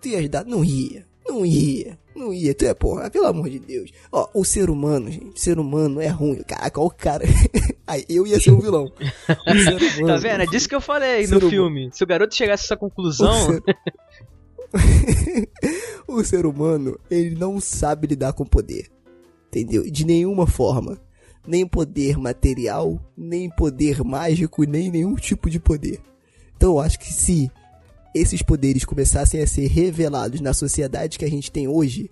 S2: Tu ia ajudar? Não ia. Não ia. Não ia. Tu é porra, pelo amor de Deus. Ó, o ser humano, gente, o ser humano é ruim. Caraca, ó o cara. Aí eu ia ser um vilão.
S3: Humano, tá vendo? É disso que eu falei no filme. Se o garoto chegasse a essa conclusão.
S2: O ser... o ser humano, ele não sabe lidar com poder. Entendeu? De nenhuma forma. Nem poder material, nem poder mágico, nem nenhum tipo de poder. Então eu acho que se esses poderes começassem a ser revelados na sociedade que a gente tem hoje,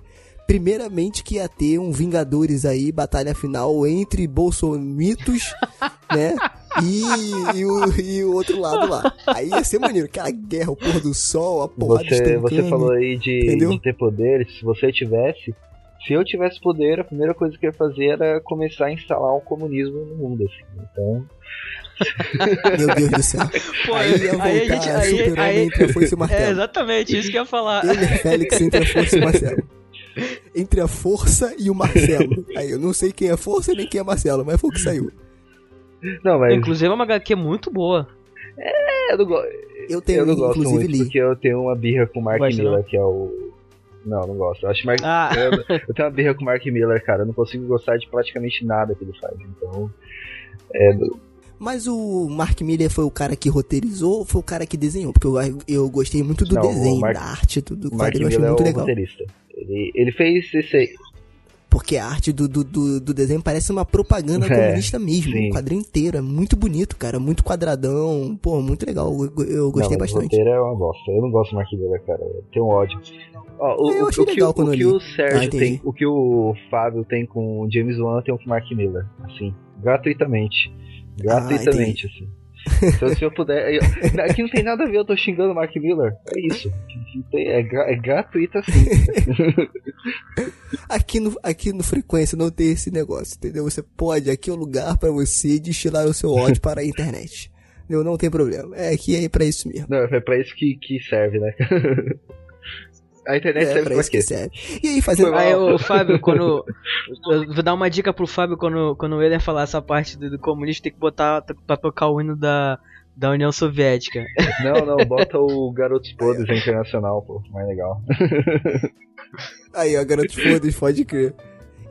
S2: primeiramente que ia ter um Vingadores aí, batalha final entre bolsonitos, né? E, e, o, e o outro lado lá. Aí ia ser maneiro. Aquela guerra, o pôr do sol, a porrada
S4: Você, você falou aí de, de, ter poderes. Se você tivesse... Se eu tivesse poder, a primeira coisa que eu ia fazer era começar a instalar um comunismo no mundo, assim. Então...
S2: Meu Deus do céu. Pô, aí ia voltar aí a gente, aí, super aí, entre a força e o martelo.
S3: É exatamente isso que eu ia falar.
S2: Ele é Félix entre a força e o Marcelo. Entre a força e o Marcelo. Aí eu não sei quem é força nem quem é Marcelo, mas foi o que saiu.
S3: Não, mas... Inclusive é uma HQ muito boa.
S4: É, eu,
S2: Eu tenho,
S4: eu não gosto
S2: inclusive,
S4: muito
S2: li.
S4: porque eu tenho uma birra com o Mark Miller,
S3: não?
S4: que é o. Não, não gosto. Eu acho Mark...
S3: Ah.
S4: eu, eu tenho uma birra com o Mark Miller, cara. Eu não consigo gostar de praticamente nada que ele faz. Então. É,
S2: Mas o Mark Miller foi o cara que roteirizou ou foi o cara que desenhou? Porque eu, eu gostei muito do
S4: Não,
S2: desenho,
S4: Mark-
S2: da arte, do, do quadrinho, eu achei
S4: é
S2: muito
S4: o
S2: legal.
S4: roteirista. Ele, ele fez esse aí.
S2: Porque a arte do, do, do, do desenho parece uma propaganda
S4: É,
S2: comunista mesmo.
S4: sim.
S2: O quadrinho inteiro. É muito bonito, cara. Muito quadradão. Pô, muito legal. Eu, eu gostei
S4: não, mas O
S2: bastante.
S4: roteiro é uma bosta. Eu não gosto do Mark Miller, cara. Eu tenho ódio. Ó, o,
S2: É, eu achei
S4: o
S2: legal
S4: o,
S2: quando
S4: o que o
S2: Ah,
S4: Sérgio
S2: entendi.
S4: tem, o que o Fábio tem com o James Wan, tenho com o Mark Miller. Assim, gratuitamente. Gratuitamente, assim. Então, se eu puder. eu- aqui não tem nada a ver, eu tô xingando o Mark Miller. É isso. É, é gratuito assim.
S2: Aqui no, aqui no Frequência não tem esse negócio, entendeu? Você pode, aqui é o lugar pra você destilar o seu ódio para a internet. Entendeu? Não tem problema. É aqui é pra isso mesmo.
S4: Não, é pra isso que, que serve, né? A internet
S2: É
S4: serve
S2: pra isso que serve. E aí, fazendo.
S3: Aí o Fábio, quando. Eu vou dar uma dica pro Fábio quando, quando o Eder falar essa parte do, do comunista, tem que botar pra tocar o hino da, da União Soviética.
S4: Não, não, bota o Garotos Podres internacional, pô, mais legal.
S2: Aí, ó, garoto, foda-se, pode crer.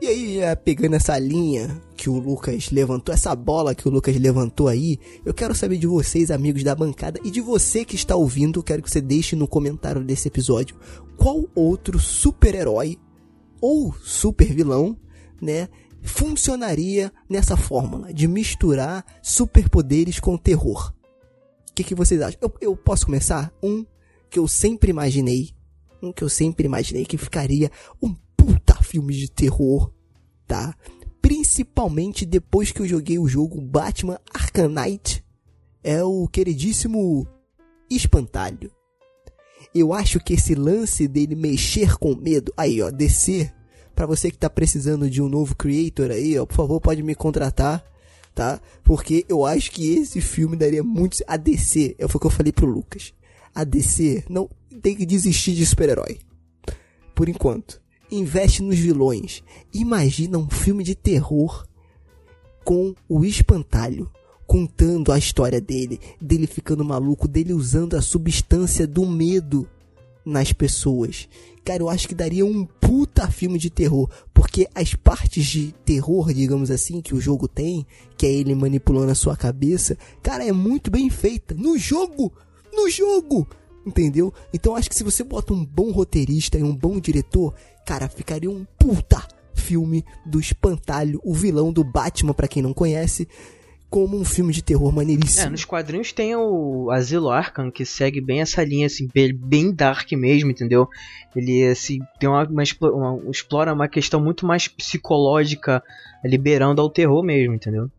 S2: E aí, pegando essa linha que o Lucas levantou, essa bola que o Lucas levantou aí, eu quero saber de vocês, amigos da bancada, e de você que está ouvindo, quero que você deixe no comentário desse episódio qual outro super-herói ou super-vilão, né, funcionaria nessa fórmula de misturar superpoderes com terror. O que, que vocês acham? Eu, eu posso começar? Um que eu sempre imaginei um que eu sempre imaginei que ficaria um puta filme de terror, tá? Principalmente depois que eu joguei o jogo Batman Arkham Knight, é o queridíssimo Espantalho. Eu acho que esse lance dele mexer com medo, aí ó, descer, pra você que tá precisando de um novo creator aí, ó, por favor, pode me contratar, tá? Porque eu acho que esse filme daria muito a é o que eu falei pro Lucas. A não tem que desistir de super-herói. Por enquanto. Investe nos vilões. Imagina um filme de terror com o espantalho contando a história dele, dele ficando maluco, dele usando a substância do medo nas pessoas. Cara, eu acho que daria um puta filme de terror, porque as partes de terror, digamos assim, que o jogo tem, que é ele manipulando a sua cabeça, cara, é muito bem feita. No jogo! No jogo! Entendeu? Então acho que se você bota um bom roteirista e um bom diretor, cara, ficaria um puta filme do Espantalho, o vilão do Batman, pra quem não conhece, como um filme de terror
S3: É,
S2: maneiríssimo.
S3: nos quadrinhos tem o Asilo Arkham, que segue bem essa linha, assim, bem, bem dark mesmo, entendeu? Ele, assim, tem uma, uma, uma- explora uma questão muito mais psicológica, liberando ao terror mesmo, entendeu?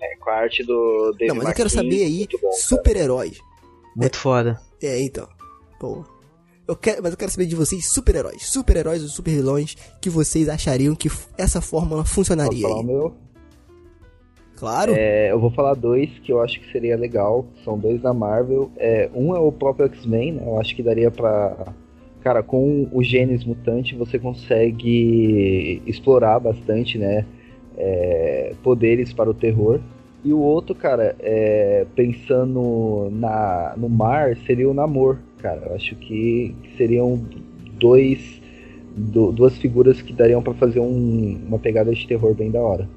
S4: É, com a arte do David
S2: Não, mas eu quero saber aí, super-heróis.
S3: Muito foda.
S2: É, então. Pô. Eu quero, mas eu quero saber de vocês, super-heróis. Super-heróis ou super-vilões que vocês achariam que essa fórmula
S4: Posso
S2: funcionaria
S4: falar o
S2: aí.
S4: meu?
S2: Claro.
S4: É, eu vou falar dois que eu acho que seria legal. São dois da Marvel. É, um é o próprio X-Men, né? Eu acho que daria pra. Cara, com o genes mutante você consegue explorar bastante, né? é, poderes para o terror. E o outro, cara, é, pensando na, no mar, seria o Namor, cara. Eu acho que seriam dois, du- duas figuras que dariam pra fazer um- uma pegada de terror bem da hora.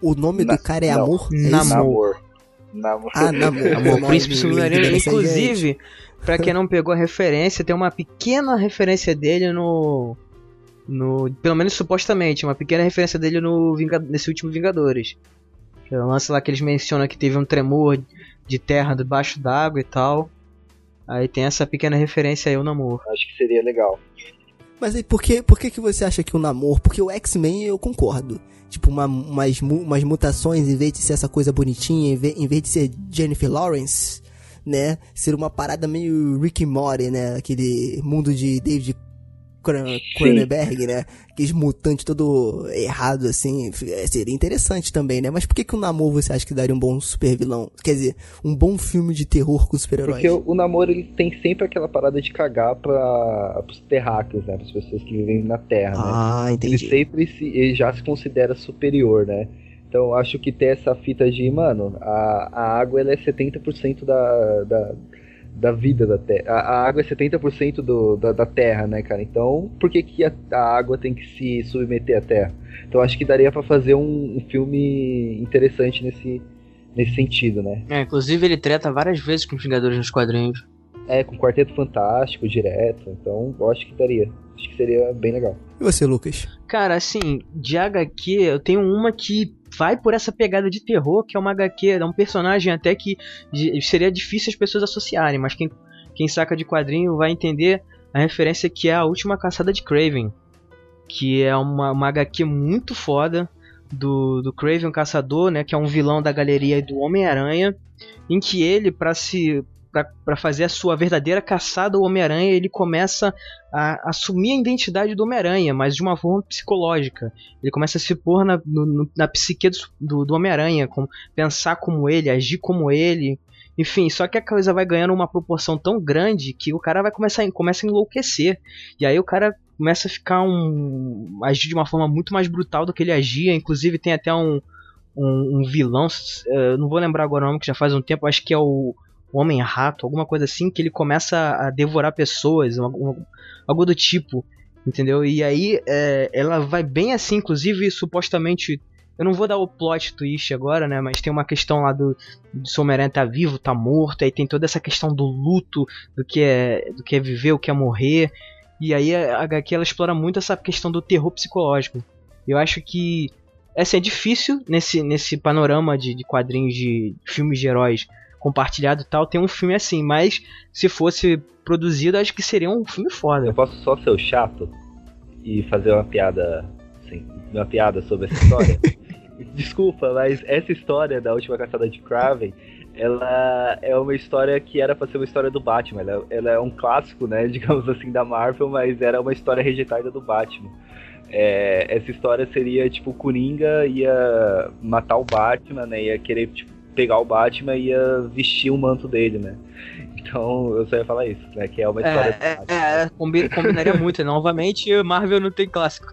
S2: o nome
S4: na-
S2: do cara é
S4: não.
S2: Amor? É?
S3: Namor.
S4: Namor.
S2: Ah, Namor.
S3: Amor, Príncipe Submarino.
S2: gente.
S3: Inclusive, pra quem não pegou a referência, tem uma pequena referência dele no. no pelo menos supostamente, uma pequena referência dele no nesse último Vingadores. Que é o lance lá que eles mencionam que teve um tremor de terra debaixo d'água e tal. Aí tem essa pequena referência aí ao Namor.
S4: Acho que seria legal.
S2: Mas aí, por que, por que, que você acha que o Namor? Porque o X-Men eu concordo. Tipo, uma, umas, umas mutações, em vez de ser essa coisa bonitinha, em vez, em vez de ser Jennifer Lawrence, né? Ser uma parada meio Rick and Morty, né? Aquele mundo de David Cronenberg, né? Aqueles mutantes todo errado, assim. é, Seria interessante também, né? Mas por que, que o Namor você acha que daria um bom super vilão? Quer dizer, um bom filme de terror com super-heróis?
S4: Porque o, o namoro ele tem sempre aquela parada de cagar para os terráqueos, né? As pessoas que vivem na Terra, né?
S2: Ah,
S4: Ele
S2: entendi.
S4: sempre se, ele já se considera superior, né? Então acho que ter essa fita de, mano, a, a água ela é 70% da, da, da vida da Terra. A, a água é 70% do, da, da Terra, né, cara? Então por que, que a, a água tem que se submeter à Terra? Então acho que daria para fazer um, um filme interessante nesse, nesse sentido, né?
S3: É, inclusive ele treta várias vezes com os Vingadores nos quadrinhos.
S4: É, com Quarteto Fantástico direto, então eu acho que daria. Acho que seria bem legal.
S2: E você, Lucas?
S3: Cara, assim, de HQ, eu tenho uma que vai por essa pegada de terror, que é uma HQ, é um personagem até que seria difícil as pessoas associarem, mas quem, quem saca de quadrinho vai entender a referência que é a última caçada de Craven. Que é uma, uma HQ muito foda do, do Craven Caçador, né? Que é um vilão da galeria do Homem-Aranha, em que ele, para se para fazer a sua verdadeira caçada ao Homem-Aranha, ele começa a assumir a identidade do Homem-Aranha, mas de uma forma psicológica. Ele começa a se pôr na, no- na psique do, do, Homem-Aranha, com- pensar como ele, agir como ele. Enfim, só que a coisa vai ganhando uma proporção tão grande que o cara vai começar a, começa a enlouquecer. E aí o cara começa a ficar um. agir de uma forma muito mais brutal do que ele agia. Inclusive tem até um, um, um vilão, eu não vou lembrar agora o nome, que já faz um tempo, acho que é o Homem-Rato, alguma coisa assim, que ele começa a devorar pessoas, algo do tipo, entendeu? E aí é, ela vai bem assim, inclusive supostamente. Eu não vou dar o plot twist agora, né? Mas tem uma questão lá do, do Homem-Aranha tá vivo, tá morto, aí tem toda essa questão do luto, do que é, do que é viver, o que é morrer. E aí a HQ ela explora muito essa questão do terror psicológico. Eu acho que assim, é difícil nesse, nesse panorama de, de quadrinhos de filmes de heróis compartilhado e tal, ter um filme assim, mas se fosse produzido, acho que seria um filme
S4: Eu
S3: foda.
S4: posso só ser o chato e fazer uma piada, assim, uma piada sobre essa história? Desculpa, mas essa história da última caçada de Kraven, ela é uma história que era pra ser uma história do Batman. Ela, ela é um clássico, né, digamos assim, da Marvel, mas era uma história rejeitada do Batman. É, essa história seria tipo o Coringa ia matar o Batman, né? Ia querer tipo, pegar o Batman e ia vestir o manto dele, né? Então eu só ia falar isso, né? Que é uma história.
S3: É,
S4: Batman.
S3: é, é, combi- combinaria muito. né? Novamente, Marvel não tem clássico.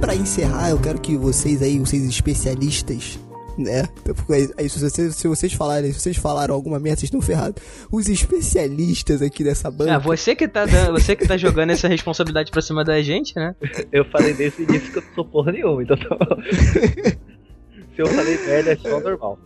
S2: Pra encerrar, eu quero que vocês aí, vocês especialistas, né? Porque aí, se, vocês, se vocês falarem, se vocês falaram alguma merda, vocês estão ferrados. Os especialistas aqui dessa banda.
S3: Ah, você que tá dando, você que tá jogando essa responsabilidade pra cima da gente, né?
S4: Eu falei desse início que eu não sou porra nenhuma, então tá bom. Se eu falei merda, é só normal.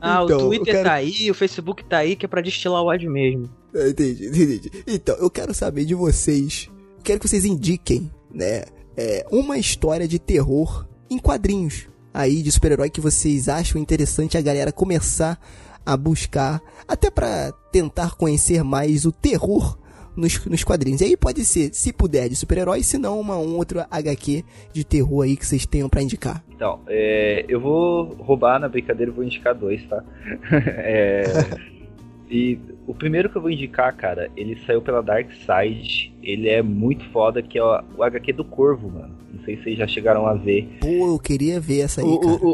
S3: Ah,
S2: Então,
S3: o Twitter
S2: quero-
S3: tá aí, o Facebook tá aí, que é pra destilar o ódio mesmo.
S2: É, Entendi, entendi. Então, eu quero saber de vocês. Quero que vocês indiquem, né? é, uma história de terror em quadrinhos. Aí, de super-herói que vocês acham interessante a galera começar a buscar. Até pra tentar conhecer mais o terror nos, nos quadrinhos. E aí pode ser, se puder, de super-herói, se não, uma um outro HQ de terror aí que vocês tenham pra indicar.
S4: Então, é, eu vou roubar na brincadeira vou indicar dois, tá? É, e o primeiro que eu vou indicar, cara, ele saiu pela Dark Side. Ele é muito foda, que é o, o HQ do Corvo, mano. Não sei se vocês já chegaram a ver.
S2: Pô, eu queria ver essa aí,
S3: O,
S2: cara.
S3: o,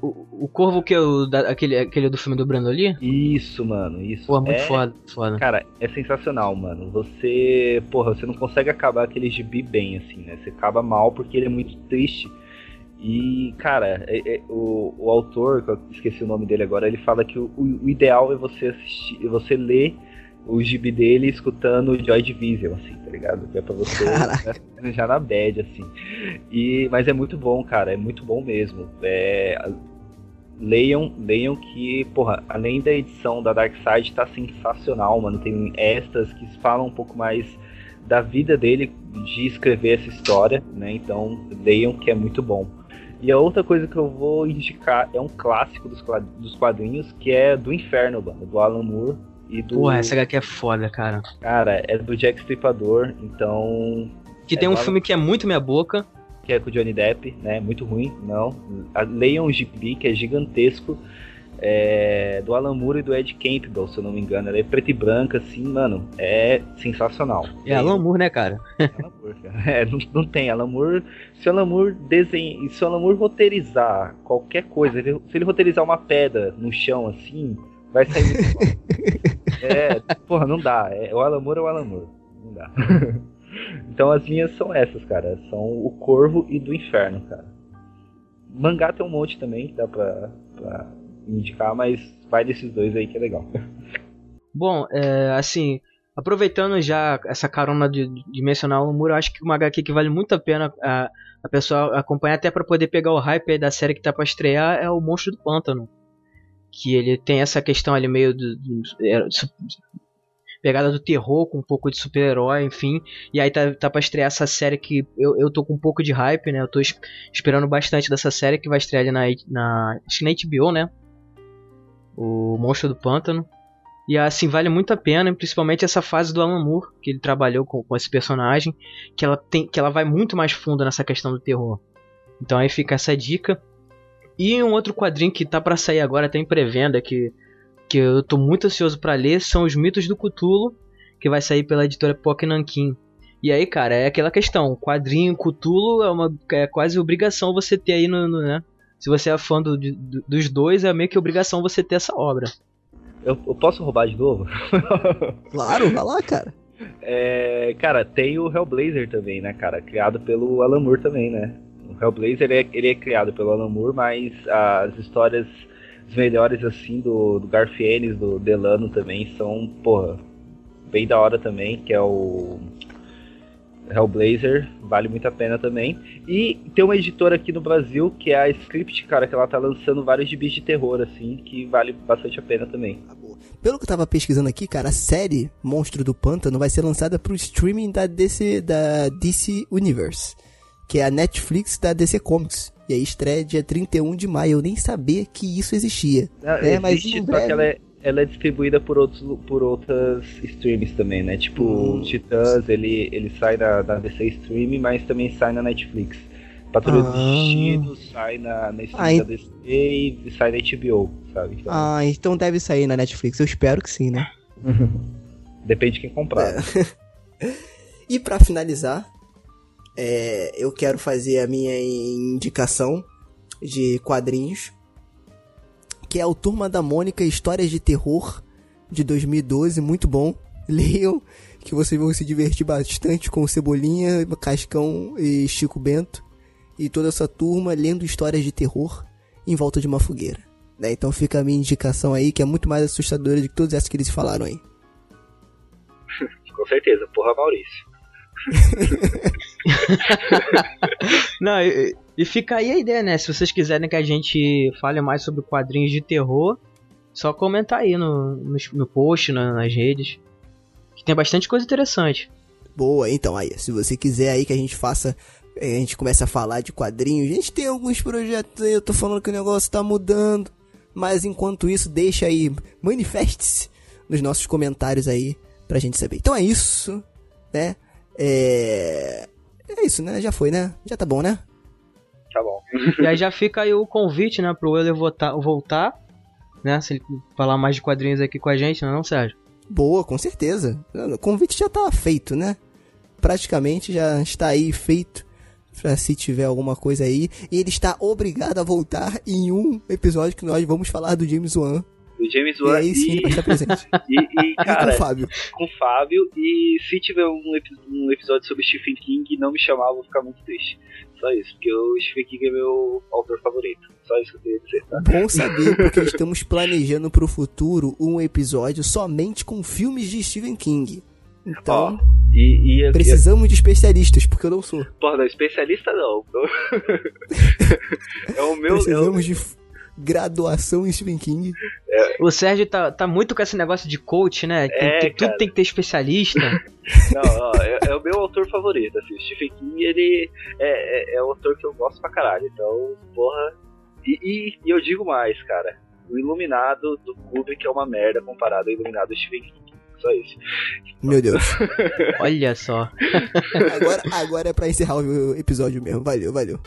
S3: o, o, o Corvo que é o da, aquele, aquele do filme do Brando ali?
S4: Isso, mano, isso.
S3: Pô, muito
S4: é,
S3: foda, foda.
S4: Cara, é sensacional, mano. Você, porra, você não consegue acabar aquele gibi bem, assim, né? Você acaba mal porque ele é muito triste. E, cara, é- é- o, o autor, que eu esqueci o nome dele agora, ele fala que o, o- o ideal é você assistir, você ler o gibi dele escutando o Joy Division, assim, tá ligado? Que é pra você né, já na bad, assim. E, mas é muito bom, cara, é muito bom mesmo. É, leiam, leiam que, porra, além da edição da Dark Side tá sensacional, mano. Tem extras que falam um pouco mais da vida dele de escrever essa história, né? Então, leiam que é muito bom. E a outra coisa que eu vou indicar é um clássico dos quadrinhos, que é do Inferno, mano, do Alan Moore e do.
S3: Porra, essa HQ é foda, cara.
S4: Cara, é do Jack Stripador, então.
S3: Que
S4: É,
S3: tem um filme que é muito minha boca.
S4: que é com o Johnny Depp, né? Muito ruim, não. A- Leiam o Gibi, que é gigantesco. é, do Alan Moore e do Ed Campbell, se eu não me engano. Ela é preta e branca, assim, mano, é sensacional.
S3: É Alan Moore, né, cara?
S4: Alan Moore, cara. É, não, não tem. Alan Moore, se o Alan Moore desenha, se o Alan Moore roteirizar qualquer coisa, se ele roteirizar uma pedra no chão, assim, vai sair muito bom. É, porra, não dá. É, o Alan Moore é o Alan Moore. Não dá. então as minhas são essas, cara. São o Corvo e do Inferno, cara. Mangá tem um monte também que dá pra, pra indicar, mas vai desses dois aí que é legal.
S3: Bom, é, assim, aproveitando já essa carona de, de mencionar o Muro, acho que uma HQ que vale muito a pena a, a pessoa acompanhar até para poder pegar o hype da série que tá para estrear é o Monstro do Pântano. Que ele tem essa questão ali meio do, do, é, pegada do terror com um pouco de super-herói, enfim. E aí tá, tá pra estrear essa série que eu, eu tô com um pouco de hype, né? Eu tô esperando bastante dessa série que vai estrear ali na, na, acho que na HBO, né? o Monstro do Pântano. E assim, vale muito a pena, principalmente essa fase do Alan Moore, que ele trabalhou com, com esse personagem, que ela, tem, que ela vai muito mais fundo nessa questão do terror. Então aí fica essa dica. E um outro quadrinho que tá para sair agora, tem pré-venda, que, que eu tô muito ansioso para ler, são os Mitos do Cthulhu, que vai sair pela editora Pock Nankin. E aí, cara, é aquela questão, quadrinho Cthulhu é, uma, é quase obrigação você ter aí no, no né? se você é fã do, do, dos dois, é meio que obrigação você ter essa obra.
S4: Eu, eu posso roubar de novo?
S2: claro, vai lá, cara.
S4: É, cara, tem o Hellblazer também, né, cara? Criado pelo Alan Moore também, né? Hellblazer é, ele é criado pelo Alan Moore, mas as histórias as melhores, assim, do, do Garfienes, do Delano também são, porra, bem da hora também, que é o Hellblazer, vale muito a pena também. E tem uma editora aqui no Brasil, que é a Script, cara, que ela tá lançando vários gibis de terror, assim, que vale bastante a pena também.
S2: Tá Pelo que eu tava pesquisando aqui, cara, a série Monstro do Pântano vai ser lançada pro streaming da DC, da DC Universe, que é a Netflix da DC Comics. E aí estreia dia 31 de maio. Eu nem sabia que isso existia.
S4: Não, é, existe, mas em breve... que ela é, ela é distribuída por, outros, por outras streams também, né? Tipo, hum. Titãs, ele, ele sai na, na DC Stream, mas também sai na Netflix. Patrulha ah. dos Destinos sai na, na stream ah, da DC e sai na HBO, sabe?
S2: Então... Ah, então deve sair na Netflix. Eu espero que sim, né?
S4: Depende de quem comprar.
S2: É. e para finalizar, é, eu quero fazer a minha indicação de quadrinhos que é o Turma da Mônica Histórias de Terror de 2012, muito bom. Leiam, que vocês vão se divertir bastante com Cebolinha, Cascão e Chico Bento e toda essa turma lendo histórias de terror em volta de uma fogueira. Né? Então fica a minha indicação aí, que é muito mais assustadora do que todas essas que eles falaram aí.
S4: Com certeza, porra Maurício.
S3: Não, e, e, fica aí a ideia, né? Se vocês quiserem que a gente fale mais sobre quadrinhos de terror, só comentar aí no, no, no post, na, nas redes. Que tem bastante coisa interessante.
S2: Boa, então aí, se você quiser aí que a gente faça eh, a gente começa a falar de quadrinhos. A gente tem alguns projetos aí, eu tô falando que o negócio tá mudando. Mas enquanto isso, deixa aí, manifeste-se nos nossos comentários aí pra gente saber. Então é isso, né? É. É isso, né? Já foi, né? Já tá bom, né?
S4: Tá bom.
S3: e aí já fica aí o convite, né, pro Euler voltar, voltar, né? Se ele falar mais de quadrinhos aqui com a gente, não é não, Sérgio?
S2: Boa, com certeza. O convite já tá feito, né? Praticamente já está aí feito pra se tiver alguma coisa aí. E ele está obrigado a voltar em um episódio que nós vamos falar do James Wan
S4: o James Wan. E
S2: aí sim, e, vai presente.
S4: E, e, cara,
S2: e com o Fábio.
S4: Com o Fábio. E se tiver um, um episódio sobre Stephen King e não me chamar, eu vou ficar muito triste. Só isso, porque o Stephen King é meu autor favorito. Só isso que eu queria dizer, tá?
S2: Bom saber, porque estamos planejando pro futuro um episódio somente com filmes de Stephen King. Então, oh, e, e, precisamos de especialistas, porque eu não sou.
S4: Porra, não, especialista não. é o meu.
S2: Precisamos é o... de graduação em Stephen King.
S3: É. O Sérgio tá, tá muito com esse negócio de coach, né? Tem, é, tem, tudo tem que ter especialista.
S4: Não, ó, é, é, o meu autor favorito, assim. O Stephen King, ele é, é, é um autor que eu gosto pra caralho. Então, porra. E, e, e, eu digo mais, cara. O Iluminado do Kubrick é uma merda comparado ao Iluminado do Stephen King. Só isso.
S2: Meu Deus.
S3: Olha só.
S2: agora, agora é pra encerrar o episódio mesmo. Valeu, valeu.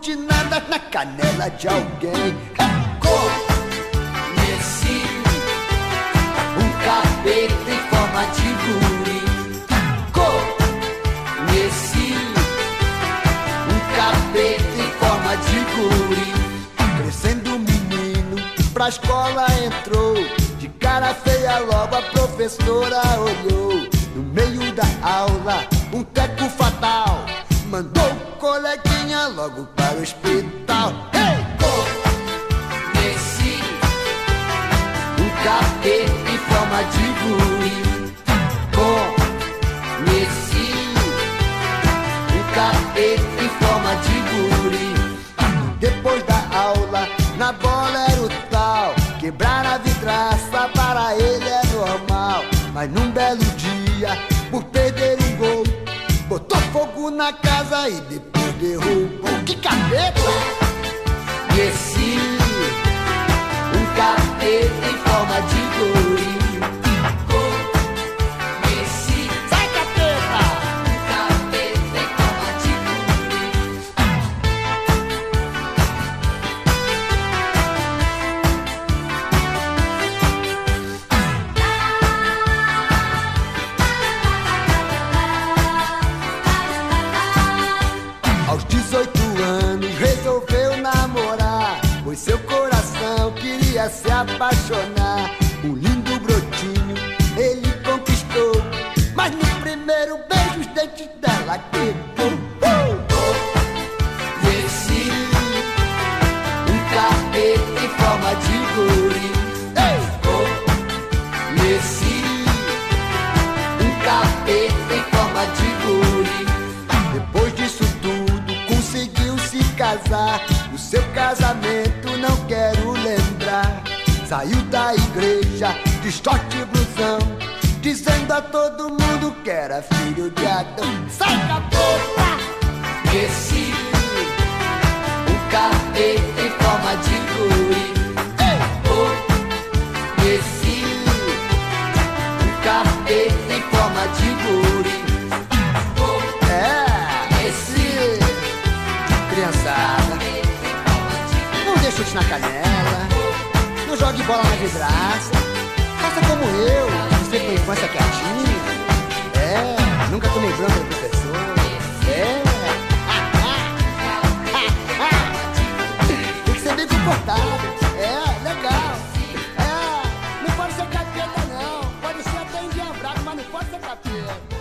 S5: Foram butinadas na canela de alguém.
S6: Conheci um capeta em forma de guri. Conheci um capeta em forma de guri.
S5: Crescendo menino, pra escola entrou. De cara feia logo a professora olhou. No meio da aula, um teco fatal. Mandou coleguinha logo para o hospital. Ei!
S6: Conheci um capeta em forma de guri. Conheci um capeta em forma de guri.
S5: Depois da aula, na bola era o tal. Quebrar a vidraça para ele é normal. Mas num belo dia, por gol, botou fogo na casa e depois derrubou. Que capeta!
S6: Conheci um capeta em forma de
S5: apaixonar. Um lindo brotinho ele conquistou, mas no primeiro beijo os dentes dela quebrou. Uh!
S6: Conheci um capeta em forma de guri.
S5: Ei!
S6: Conheci um capeta em forma de guri.
S5: Depois disso tudo, conseguiu se casar. O seu casamento. Saiu da igreja de short e blusão, dizendo a todo mundo que era filho de Adão. Sai capeta!
S6: Conheci um capeta em forma de guri. Conheci um capeta em forma de guri.
S5: É, esse criançada, não deixa chute na canela, jogue bola na vidraça. Faça como eu, você foi infância quietinha. É, nunca tomei branco do professor. É. Tem que ser bem comportado. É, legal. É, não pode ser capeta, não. Pode ser até endiabrado, mas não pode ser capeta.